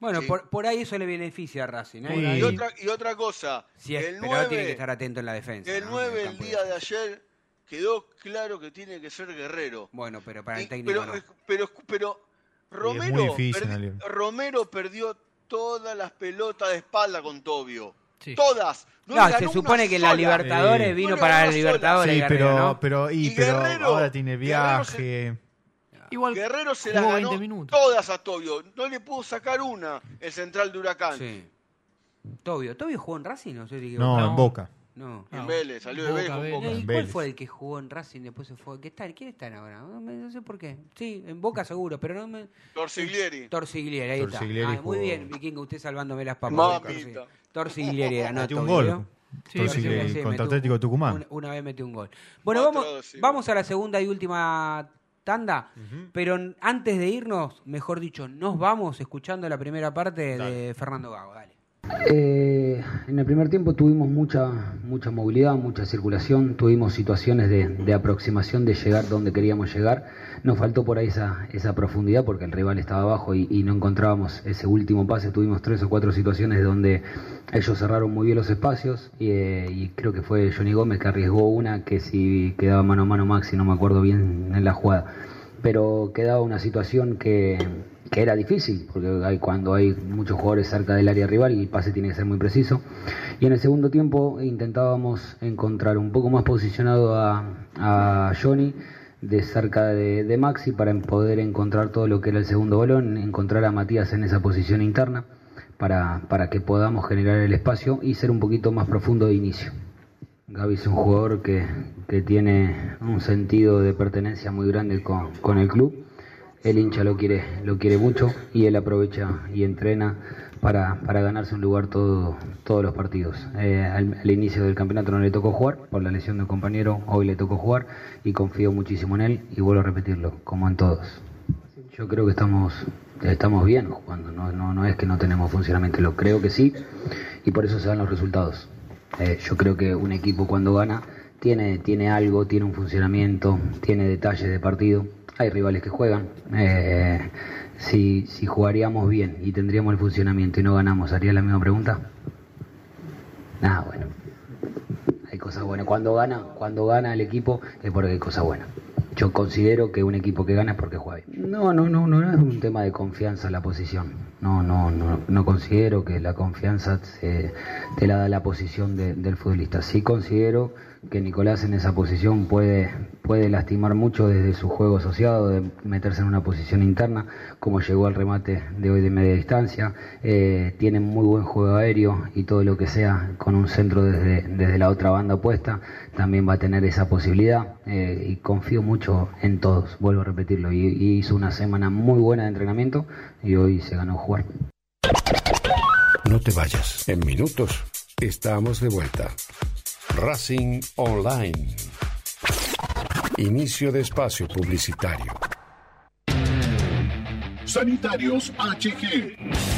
Bueno, Sí. por, por ahí eso le beneficia a Racing. ¿eh? Y- otra, y otra cosa, sí, es- el pero 9, tiene que estar atento en la defensa. el ¿no? 9 En el día de ayer quedó claro que tiene que ser guerrero. Bueno, pero para el Y- técnico pero, no. pero, pero Romero, difícil, perdi-. Romero perdió todas las pelotas de espalda con Tobio. Sí. Todas. No, se supone que la. Libertadores Sí. vino No para la Libertadores. Sí, Guerrero, pero, ¿no? pero, y, Y pero Guerrero- ahora tiene Guerrero se- viaje. Igual Guerrero se jugó las 20 ganó minutos. todas a Tobio. No le pudo sacar una el central de Huracán. Sí. Tobio. ¿Tobio jugó en Racing? No sé si No. en Boca. No. En No. Vélez, salió de Boca, Vélez con. Boca. ¿Y cuál Vélez. fue el que jugó en Racing después se fue? ¿Qué están? ¿Quién están ahora? No, me- no sé por qué. Sí, en Boca seguro, pero no me... Torsiglieri. Torsiglieri, ahí Torsiglieri está. Ah, muy jugó- bien, Vikingo, usted salvándome las papas. Mamita. Torsi- Torsiglieri era, no Metió un gol. Sí, Torsiglieri sí, sí, contra metió- Atlético Tucumán. Una, una vez metió un gol. Bueno, vamos, sí. vamos a la segunda y última tanda, pero n- antes de irnos, mejor dicho, nos vamos escuchando la primera parte de Fernando Gago. Dale. Eh, en el primer tiempo tuvimos mucha, mucha movilidad, mucha circulación, tuvimos situaciones de, de aproximación de llegar donde queríamos llegar. Nos faltó por ahí esa, esa profundidad porque el rival estaba abajo y, no encontrábamos ese último pase. Tuvimos tres o cuatro situaciones donde ellos cerraron muy bien los espacios y, eh, y creo que fue Johnny Gómez que arriesgó una que si quedaba mano a mano Maxi, no me acuerdo bien en la jugada. Pero quedaba una situación que, que era difícil, porque cuando hay muchos jugadores cerca del área rival el pase tiene que ser muy preciso. Y en el segundo tiempo intentábamos encontrar un poco más posicionado a, a Johnny de cerca de, de Maxi para poder encontrar todo lo que era el segundo balón, encontrar a Matías en esa posición interna para, para que podamos generar el espacio y ser un poquito más profundo de inicio. Gaby es un jugador que, que tiene un sentido de pertenencia muy grande con, con el club. El hincha lo quiere, lo quiere mucho y él aprovecha y entrena para, para ganarse un lugar todo, todos los partidos. Eh, al, inicio del campeonato no le tocó jugar por la lesión de un compañero, hoy le tocó jugar y confío muchísimo en él y vuelvo a repetirlo, como en todos. Yo creo que estamos, estamos bien jugando, no, no, no es que no tenemos funcionamiento, lo creo que sí y por eso se dan los resultados. Eh, yo creo que un equipo cuando gana tiene, tiene algo, tiene un funcionamiento, tiene detalles de partido. Hay rivales que juegan. Eh, si, si jugaríamos bien y tendríamos el funcionamiento y no ganamos, ¿haría la misma pregunta? Ah, bueno. Hay cosas buenas. Cuando gana, cuando gana el equipo es porque hay cosas buenas. Yo considero que un equipo que gana es porque juega bien. No, no, no, no es un tema de confianza la posición. No, no, no, no considero que la confianza se- te la da la posición de- del futbolista. Sí considero que Nicolás en esa posición puede, puede lastimar mucho desde su juego asociado, de meterse en una posición interna, como llegó al remate de hoy de media distancia. Eh, tiene muy buen juego aéreo y todo lo que sea con un centro desde, desde la otra banda opuesta también va a tener esa posibilidad eh, y confío mucho en todos, vuelvo a repetirlo. Y, y hizo una semana muy buena de entrenamiento y hoy se ganó jugar. No te vayas. En minutos estamos de vuelta. Racing Online. Inicio de espacio publicitario. Sanitarios HG.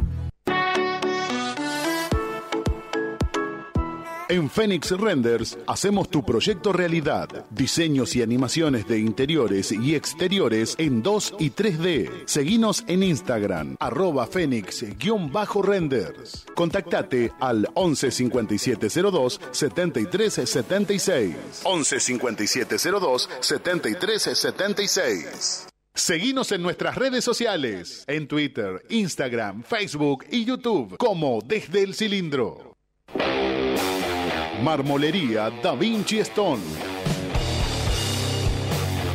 En Phoenix Renders hacemos tu proyecto realidad. Diseños y animaciones de interiores y exteriores en 2 y 3D. Seguinos en Instagram, arroba Fénix-renders. Contactate al 11 5702 7376. 11 5702 7376. Seguinos en nuestras redes sociales, en Twitter, Instagram, Facebook y YouTube, como Desde el Cilindro. Marmolería Da Vinci Stone.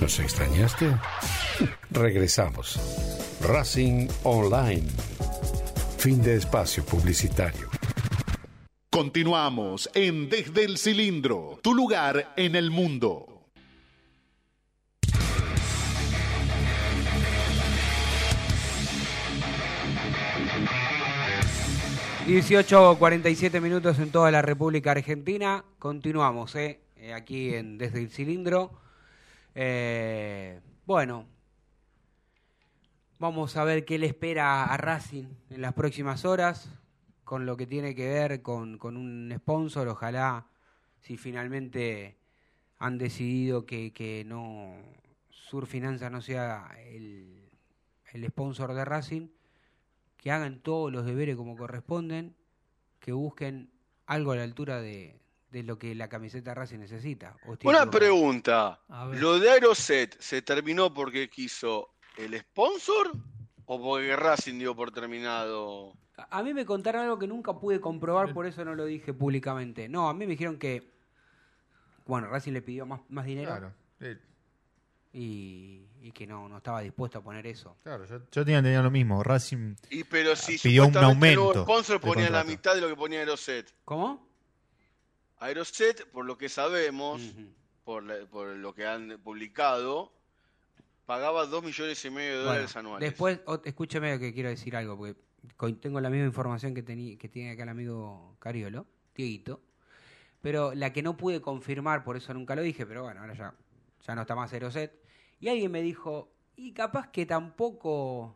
¿Nos extrañaste? Regresamos. Racing Online. Fin de espacio publicitario. Continuamos en Desde el Cilindro, tu lugar en el mundo. ...18.47 minutos en toda la República Argentina. Continuamos, ¿eh? Eh, aquí en Desde el Cilindro. Eh, bueno, vamos a ver qué le espera a Racing en las próximas horas con lo que tiene que ver con, con un sponsor. Ojalá, si finalmente han decidido que, que no Sur Finanza no sea el, el sponsor de Racing, que hagan todos los deberes como corresponden, que busquen algo a la altura de, de lo que la camiseta Racing necesita. ¿O estoy Una pregunta. ¿Lo de Aeroset se terminó porque quiso el sponsor o porque Racing dio por terminado? A mí me contaron algo que nunca pude comprobar, por eso no lo dije públicamente. No, a mí me dijeron que, bueno, Racing le pidió más, más dinero Claro. Eh, y, y que no, no estaba dispuesto a poner eso. claro, yo, yo tenía, tenía lo mismo. Racing Y pero si Pidió un supuestamente el nuevo aumento sponsor ponía la mitad de lo que ponía Aeroset. ¿Cómo? Aeroset, por lo que sabemos, por, la- por lo que han publicado, pagaba 2 millones y medio de dólares Bueno, anuales. Después, escúcheme que quiero decir algo, porque tengo la misma información que, tení- que tiene acá el amigo Cariolo, Dieguito, pero la que no pude confirmar, por eso nunca lo dije, pero bueno, ahora ya, ya no está más Aeroset. Y alguien me dijo, y capaz que tampoco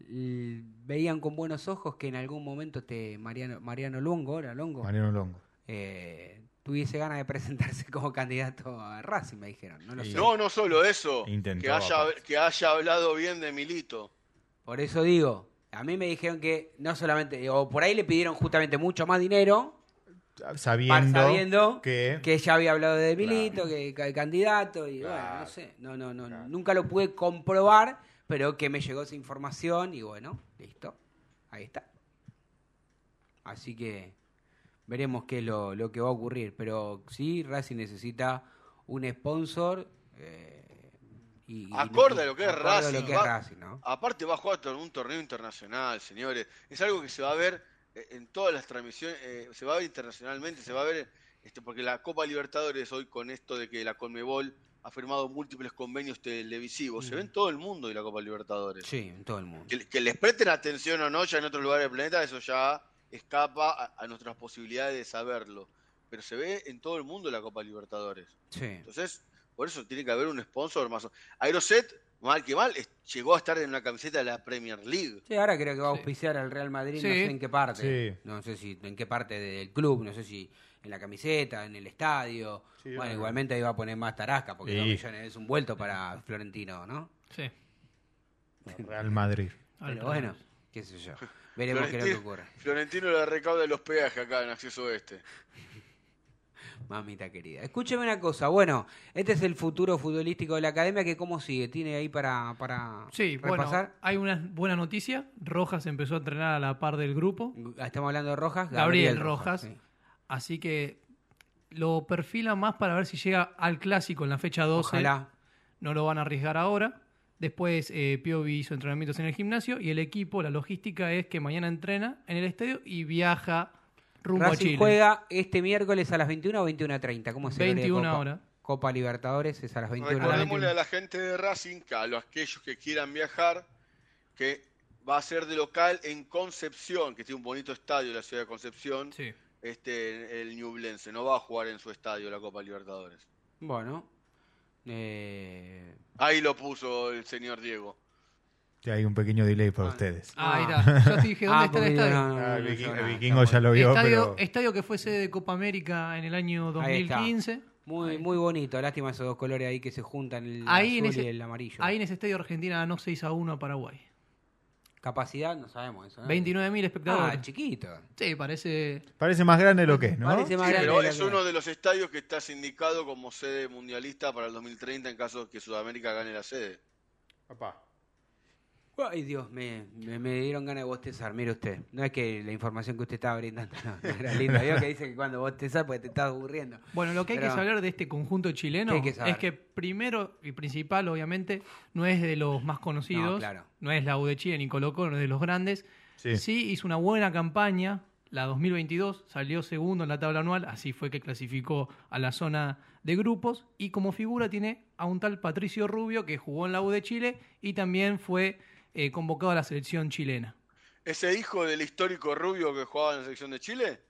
veían con buenos ojos que en algún momento este Mariano, Mariano Longo, ¿era Longo? Mariano Longo. Eh, tuviese ganas de presentarse como candidato a Racing, me dijeron. No lo sé. No, no solo eso, Intentó, que haya, que haya hablado bien de Milito. Por eso digo, a mí me dijeron que no solamente, o por ahí le pidieron justamente mucho más dinero, Sabiendo, sabiendo que, que ya había hablado de Milito, que, que el candidato, y bueno, no sé, no, no, no, nunca lo pude comprobar, pero que me llegó esa información y bueno, listo, ahí está. Así que veremos qué es lo, lo que va a ocurrir, pero sí, Racing necesita un sponsor eh, y, Acorde y- a lo que es Racing. lo que es Racing, ¿no? Aparte va a jugar en un torneo internacional, señores. Es algo que se va a ver eh, en todas las transmisiones, eh, se va a ver internacionalmente, se va a ver, este, porque la Copa Libertadores hoy con esto de que la Conmebol ha firmado múltiples convenios televisivos, se ve en todo el mundo y la Copa Libertadores. Sí, en todo el mundo. Que, que les presten atención o no ya en otros lugares del planeta, eso ya escapa a, a nuestras posibilidades de saberlo. Pero se ve en todo el mundo la Copa Libertadores. Sí. Entonces, por eso tiene que haber un sponsor más. o- Aeroset, mal que mal, es- llegó a estar en una camiseta de la Premier League. Sí, ahora creo que va a auspiciar al Real Madrid, no sé en qué parte. Sí. No sé si en qué parte del club, no sé si en la camiseta, en el estadio. Sí, bueno, igualmente ahí va a poner más tarasca, porque Sí. dos millones es un vuelto para Florentino, ¿no? Sí. Real Madrid. Pero bueno, qué sé yo. Veremos qué es lo que ocurre. Florentino le recauda los peajes acá en Acceso Este. Mamita querida. Escúcheme una cosa. Bueno, este es el futuro futbolístico de la academia. que ¿Cómo sigue? ¿Tiene ahí para, para Sí, bueno, repasar? hay una buena noticia. Rojas empezó a entrenar a la par del grupo. Estamos hablando de Rojas. Gabriel, Rojas. sí. Así que lo perfilan más para ver si llega al clásico en la fecha 12. Ojalá. No lo van a arriesgar ahora. Después eh, Piovi hizo entrenamientos en el gimnasio y el equipo, la logística es que mañana entrena en el estadio y viaja rumbo a Racing Chile. juega este miércoles a las 21 o 21.30. ¿Cómo se 21 horas. Copa Libertadores es a las 21 horas. Recordémosle a la gente de Racing, que a los aquellos que quieran viajar, que va a ser de local en Concepción, que tiene un bonito estadio la ciudad de Concepción, Sí. este el Ñublense. No va a jugar en su estadio la Copa Libertadores. Bueno. Eh, Ahí lo puso el señor Diego. Que hay un pequeño delay para ustedes. Ah, ahí Ah. está. Yo te dije, ¿dónde ah, está el estadio? no, no, no, Ah, el no, viking- no, el no, vikingo ya lo vio, estadio, pero estadio que fue sede de Copa América en el año Ahí está. 2015. Muy, muy bonito. Lástima esos dos colores ahí que se juntan, el Ahí en, azul ese, y el amarillo. ahí en ese estadio Argentina ganó 6 a 1 a Paraguay. Capacidad, no sabemos eso. ¿no? 29.000 espectadores. Ah, chiquito. Sí, parece. parece más grande de lo que es, ¿no? Parece más Sí, grande pero es uno de los estadios que está sindicado como sede mundialista para el 2030 en caso de que Sudamérica gane la sede. Ay, Dios, me, me, me dieron ganas de bostezar. Mire usted, no es que la información que usted estaba brindando no, no era linda. Vio que dice que cuando bostezar porque te estás aburriendo. Bueno, lo que hay Pero- que saber de este conjunto chileno es que primero y principal, obviamente, no es de los más conocidos. No, claro. No es la U de Chile ni Colo Colo, no es de los grandes. Sí. Sí. hizo una buena campaña. La 2022 salió segundo en la tabla anual, así fue que clasificó a la zona de grupos. Y como figura tiene a un tal Patricio Rubio que jugó en la U de Chile y también fue eh, convocado a la selección chilena. ¿Ese hijo del histórico rubio que jugaba en la selección de Chile?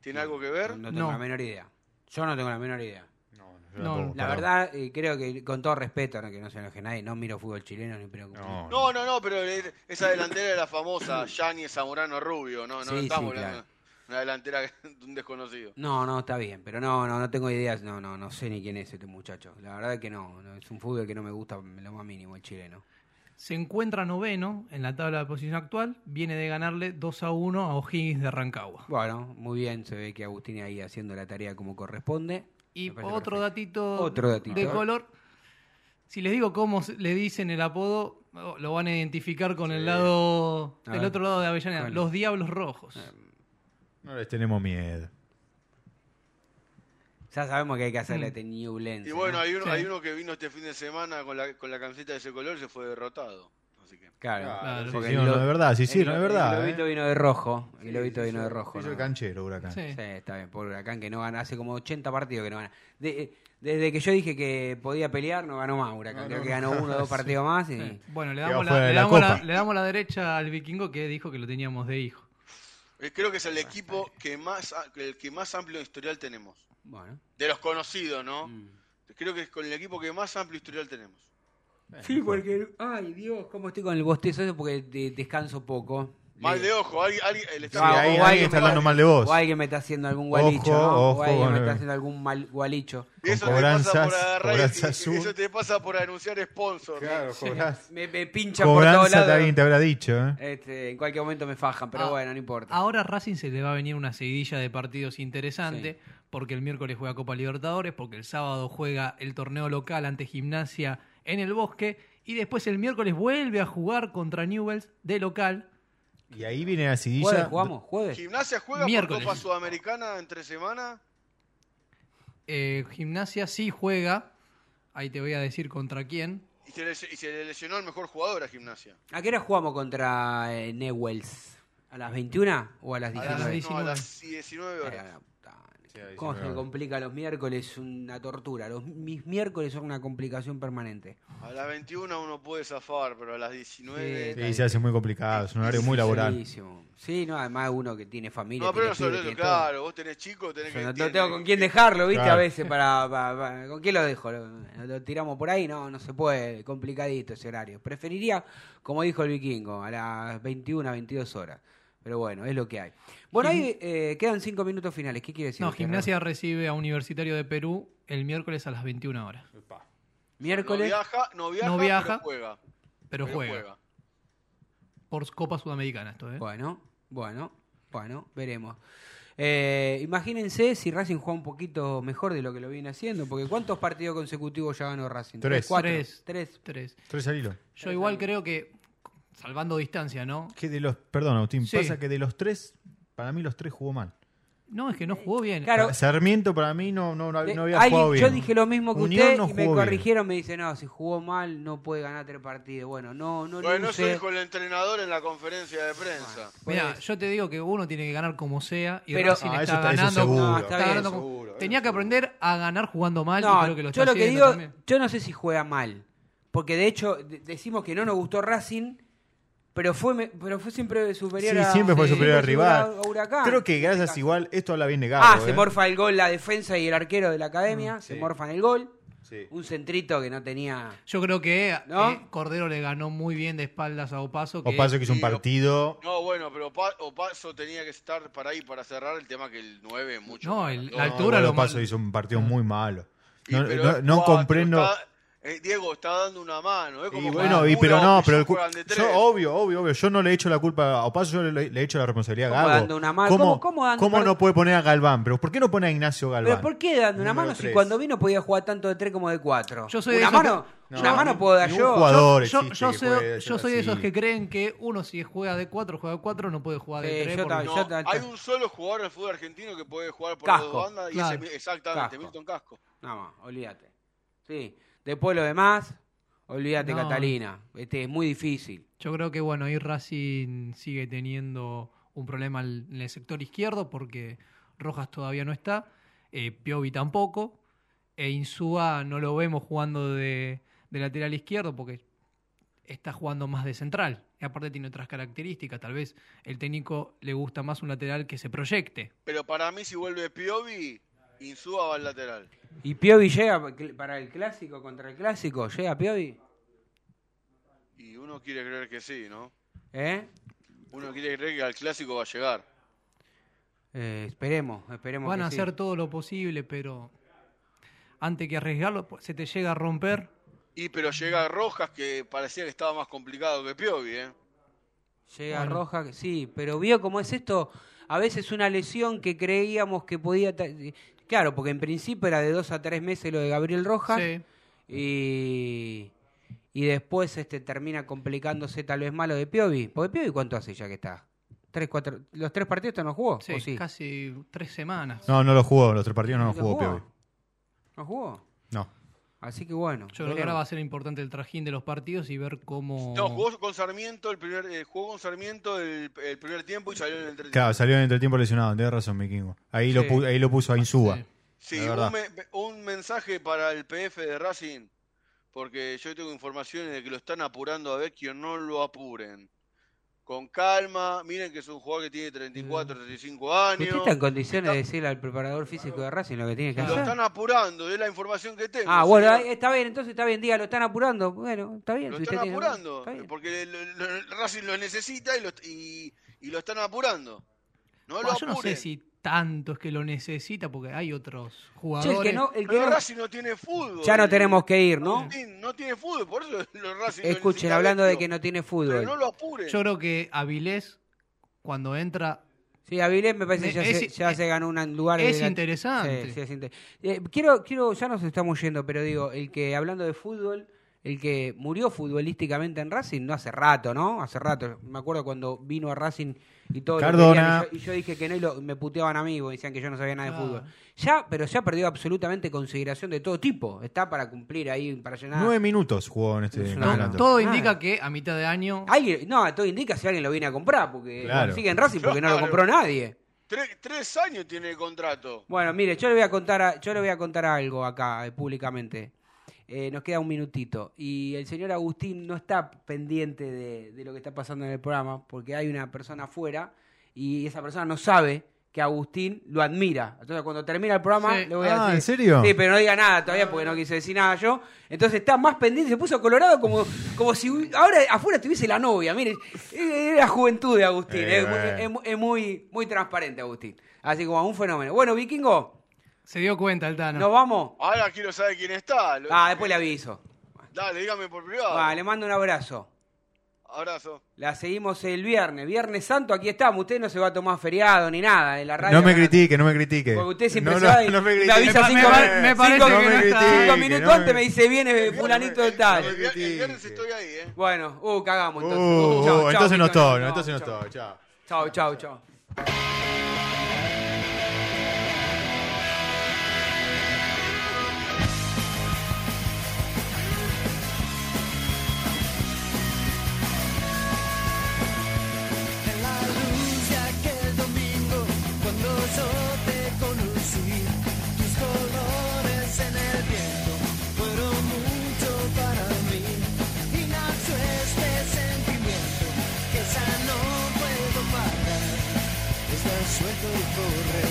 ¿Tiene algo que ver? No tengo No. la menor idea. Yo no tengo la menor idea. Yo No, tampoco, La verdad, eh, creo que con todo respeto, no, que no se enoje nadie, no miro fútbol chileno ni preocupo. No, No, no, no, pero es- esa delantera era famosa, Gianni Zamorano Rubio, no, no Sí, estamos sí, hablando de una delantera de un desconocido. No, no, está bien, pero no, no, no tengo ideas, no, no, no sé ni quién es este muchacho. La verdad es que no, no, es un fútbol que no me gusta lo más mínimo, el chileno. Se encuentra noveno en la tabla de posición actual, viene de ganarle 2 a 1 a O'Higgins de Rancagua. Bueno, muy bien, se ve que Agustín ahí haciendo la tarea como corresponde. Y otro datito, Otro datito. de color. Si les digo cómo le dicen el apodo, lo van a identificar con el lado del otro lado de Avellaneda, los Diablos Rojos. no les tenemos miedo. Ya sabemos que hay que Mm. hacerle este Newlense. Y bueno, ¿no? hay uno, Sí. hay uno que vino este fin de semana con la, con la camiseta de ese color y se fue derrotado. Así que. Claro, Claro. Porque sí, no, lo- no, de verdad, sí, sí, el no, de lo- verdad. El ¿eh? lobito vino de rojo. El lobito vino de rojo. Hizo ¿no? el canchero, Huracán. Sí. Sí, está bien, por Huracán que no gana, hace como 80 partidos que no gana. De- eh, desde que yo dije que podía pelear, no ganó más Huracán. Creo que ganó uno o dos partidos más. Y... Sí. Bueno, le damos, la, le, la damos la- le damos la derecha al vikingo que dijo que lo teníamos de hijo. Eh, Creo que es el equipo que más, el que más amplio historial tenemos. Bueno. De los conocidos, ¿no? Mm. Creo que es con el equipo que más amplio historial tenemos. Sí, porque. Ay, Dios, ¿cómo estoy con el bostezo? Eso porque de- descanso poco. Mal de ojo, alguien, alguien- le está Sí, Ah, ahí o alguien alguien está me- hablando mal de vos. O alguien me está haciendo algún gualicho, ¿no? ojo o alguien con me está haciendo algún mal gualicho. Y eso te pasa por y- cobranza eso te pasa por anunciar sponsor. Claro, cobranza. Me, me pinchan por todos Cobranza lados. alguien te habrá dicho, ¿eh? Este, en cualquier momento me fajan, pero Ah, bueno, no importa. Ahora a Racing se le va a venir una seguidilla de partidos interesante, porque el miércoles juega Copa Libertadores, porque el sábado juega el torneo local ante Gimnasia en el Bosque, y después el miércoles vuelve a jugar contra Newells de local. Y ahí viene la ¿Jueves seguidilla. jugamos? ¿Jueves? ¿Gimnasia juega Miércoles. por Copa Sudamericana en tres semanas? Eh, gimnasia sí juega. Ahí te voy a decir contra quién. Y se, les- y se le lesionó el mejor jugador a Gimnasia. ¿A qué hora jugamos contra eh, Newells? ¿A las 21 o a las A las, 19? no, a 19. las 19 Eh, horas. La puta madre. ¿Cómo se me complica los miércoles? Una tortura. Los, mis miércoles son una complicación permanente. A las 21 uno puede zafar, pero a las 19... Sí, se hace muy complicado, es un horario muy laboral. Sí, no, además uno que tiene familia. No, pero no pibes, eso, todo. claro. Vos tenés chicos, tenés que... no, no tiene- tengo con quién dejarlo, ¿viste? Claro. A veces para, para- para- ¿Con quién lo dejo? ¿Lo, lo tiramos por ahí? No, no se puede. Complicadito ese horario. Preferiría, como dijo el vikingo, a las 21, 22 horas. Pero bueno, es lo que hay. Bueno, ahí eh, quedan cinco minutos finales. ¿Qué quiere decir? No, Gimnasia recibe a Universitario de Perú el miércoles a las 21 horas. Rafa? No Miércoles. viaja, no viaja, No viaja, pero juega. Pero, juega. Por Copa Sudamericana esto, ¿eh? Bueno, bueno, bueno, veremos. Eh, imagínense si Racing juega un poquito mejor de lo que lo viene haciendo, porque ¿cuántos partidos consecutivos ya ganó Racing? Tres. cuatro, Tres. tres. Tres. Tres al hilo. Yo igual creo que, salvando distancia, ¿no? Que de los, perdón, Agustín, Sí. pasa que de los tres, para mí los tres jugó mal. No, es que no jugó bien. Claro. Sarmiento para mí no, no, no, Eh, había alguien- jugado bien. Yo dije lo mismo que Unión usted no y me jugó bien. corrigieron, me dice, no, si jugó mal no puede ganar tres partidos. Bueno, no, no Bueno, eso luce- dijo el entrenador en la conferencia de prensa. Mira, pues- yo te digo que uno tiene que ganar como sea y Pero- Racing Ah, eso está está- eso ganando. seguro. No, está está bien, ganando como- seguro, Tenía que aprender a ganar jugando mal No, y creo que lo yo lo que digo, también. yo no sé si juega mal, porque de hecho de- decimos que no nos gustó Racing, pero fue pero fue siempre superior Sí, a siempre fue sí, superior al siempre rival. a Huracán. Creo que este gracias caso. igual, esto habla bien de Gago. Ah, se ¿eh? morfa el gol la defensa y el arquero de la academia, se sí. morfan el gol. Sí. Un centrito que no tenía. Yo creo que ¿No? eh, Cordero le ganó muy bien de espaldas a Opaso. Que Opaso que hizo un Sí, partido. No, bueno, pero Opa- Opaso tenía que estar para ahí para cerrar el tema que el 9 es mucho. No, el- la No, altura igual lo Opaso mal- hizo un partido muy malo. Y No, no- no cuatro, comprendo. está- eh, Diego está dando una mano. Es como Y bueno, y pero no, pero el yo, obvio, obvio, obvio. Yo no le echo la culpa a Opaso, yo le, le echo la responsabilidad a ¿Cómo Gago. dando una mano? ¿Cómo, ¿Cómo- cómo dando- cómo perdón? no puede poner a Galván? ¿Pero por qué no pone a Ignacio Galván? ¿Pero por qué dando una mano si cuando vino podía jugar tanto de tres como de cuatro? Yo soy de esos mano, que- una mano puedo dar yo. jugador yo, existe yo que soy, yo soy de esos que creen que uno si juega de 4, juega de 4, no puede jugar de Sí, 3. yo también. No, hay un solo jugador en el fútbol argentino que puede jugar por las dos bandas y ese, exactamente. Milton Casco. No más, olvídate. Sí, después lo demás, olvídate No. Catalina. Este es muy difícil. Yo creo que bueno, ahí Racing sigue teniendo un problema en el sector izquierdo porque Rojas todavía no está, eh, Piovi tampoco, e Insúa no lo vemos jugando de, de lateral izquierdo porque está jugando más de central. Y aparte tiene otras características. Tal vez el técnico le gusta más un lateral que se proyecte. Pero para mí, si vuelve Piovi, Insúa va al lateral. ¿Y Piovi llega para el clásico contra el clásico? ¿Llega Piovi? Y uno quiere creer que sí, ¿no? ¿Eh? Uno quiere creer que al clásico va a llegar. Eh, esperemos, esperemos. Van que a sí. hacer todo lo posible, pero antes que arriesgarlo, se te llega a romper. Y pero llega Rojas, que parecía que estaba más complicado que Piovi, ¿eh? Llega Bueno. Roja, que- sí, pero vio cómo es esto. A veces una lesión que creíamos que podía. Claro, porque en principio era de dos a tres meses lo de Gabriel Rojas. Sí. Y, y después este termina complicándose tal vez más lo de Piovi. Porque Piovi, ¿cuánto hace ya que está? ¿Tres, cuatro? ¿Los tres partidos no jugó? Sí, casi tres semanas. No, no lo jugó, los tres partidos no ¿No lo jugó, Piovi. ¿No jugó? No. Así que bueno. Yo creo que ahora va a ser importante el trajín de los partidos y ver cómo. No, jugó con Sarmiento el primer, eh, jugó con Sarmiento el, el primer tiempo y salió en el entretiempo. Claro, salió en el entretiempo lesionado, tenés razón, Vikingo. Ahí, lo, Sí. pu- ahí lo puso a Insúa. Sí. Sí, un, verdad. me- un mensaje para el PF de Racing, porque yo tengo informaciones de que lo están apurando a Vecchio, no lo apuren. Con calma, miren que es un jugador que tiene 34, 35 años. ¿Usted está en condiciones Está- de decirle al preparador físico de Racing lo que tiene que Lo hacer? están apurando, es la información que tengo. Ah, bueno, señor. ahí está bien, entonces está bien, diga, lo están apurando. Bueno, está bien. Lo si están tiene- apurando, está bien. porque lo- lo- lo- Racing lo necesita y lo, y, y lo están apurando. No lo yo no sé si tanto es que lo necesita, porque hay otros Che, jugadores. el que no, el que Pero no- Racing no tiene fútbol. ya no tenemos que ir, ¿no? No tiene fútbol, por eso los Racing Escuchen, hablando de que no tiene Pero fútbol. no lo apuren. Yo creo que Avilés, cuando entra, Sí, Avilés me parece que ya, Es- se, ya se ganó un lugar. es de la- interesante. Sí, sí, es inter- Eh, quiero, quiero, ya nos estamos yendo, pero digo, el que hablando de fútbol, el que murió futbolísticamente en Racing, no hace rato, ¿no? Hace rato. Me acuerdo cuando vino a Racing y todo. lo Cardona. y, yo, y yo dije que no y lo- me puteaban a mí, porque decían que yo no sabía nada de Claro. fútbol. Ya, pero ya perdió absolutamente consideración de todo tipo. Está para cumplir ahí, para llenar. Nueve minutos jugó en este No, campeonato. todo Ah. indica que a mitad de año Alguien- no, todo indica si alguien lo viene a comprar, porque Claro. sigue en Racing porque no lo compró nadie. Tres, tres años tiene el contrato. Bueno, mire, yo le voy a contar, a- yo le voy a contar algo acá eh, públicamente. Eh, nos queda un minutito y el señor Agustín no está pendiente de, de lo que está pasando en el programa porque hay una persona afuera y esa persona no sabe que Agustín lo admira. Entonces cuando termina el programa Sí. le voy a Ah, decir. ¿en serio? Sí, pero no diga nada todavía porque no quise decir nada yo. Entonces está más pendiente, se puso colorado como, como si ahora afuera estuviese la novia. Mire, es la juventud de Agustín. Eh, es, bueno. es es muy, muy transparente Agustín. Así como un fenómeno. Bueno, Vikingo, se dio cuenta el Tano. ¿nos vamos? Ahora quiero saber quién está. Lo- Ah, después le aviso. Dale, dígame por privado. Va, le mando un abrazo. Abrazo. La seguimos el viernes. Viernes Santo, aquí estamos. Usted no se va a tomar feriado ni nada. En la radio No me critique, no me critique. Porque usted siempre no, se no, va y no me me critique. avisa Me cinco, pa- min- me parece cinco- que no cinco está. minutos no me- antes me dice, viene fulanito de El, tal. el vier- el viernes estoy ahí, ¿eh? Bueno, uh, cagamos entonces. Uh, Chau, uh, chau, entonces no estoy, no, entonces no chau. estoy. Chao. Chau, chau, chau. Corre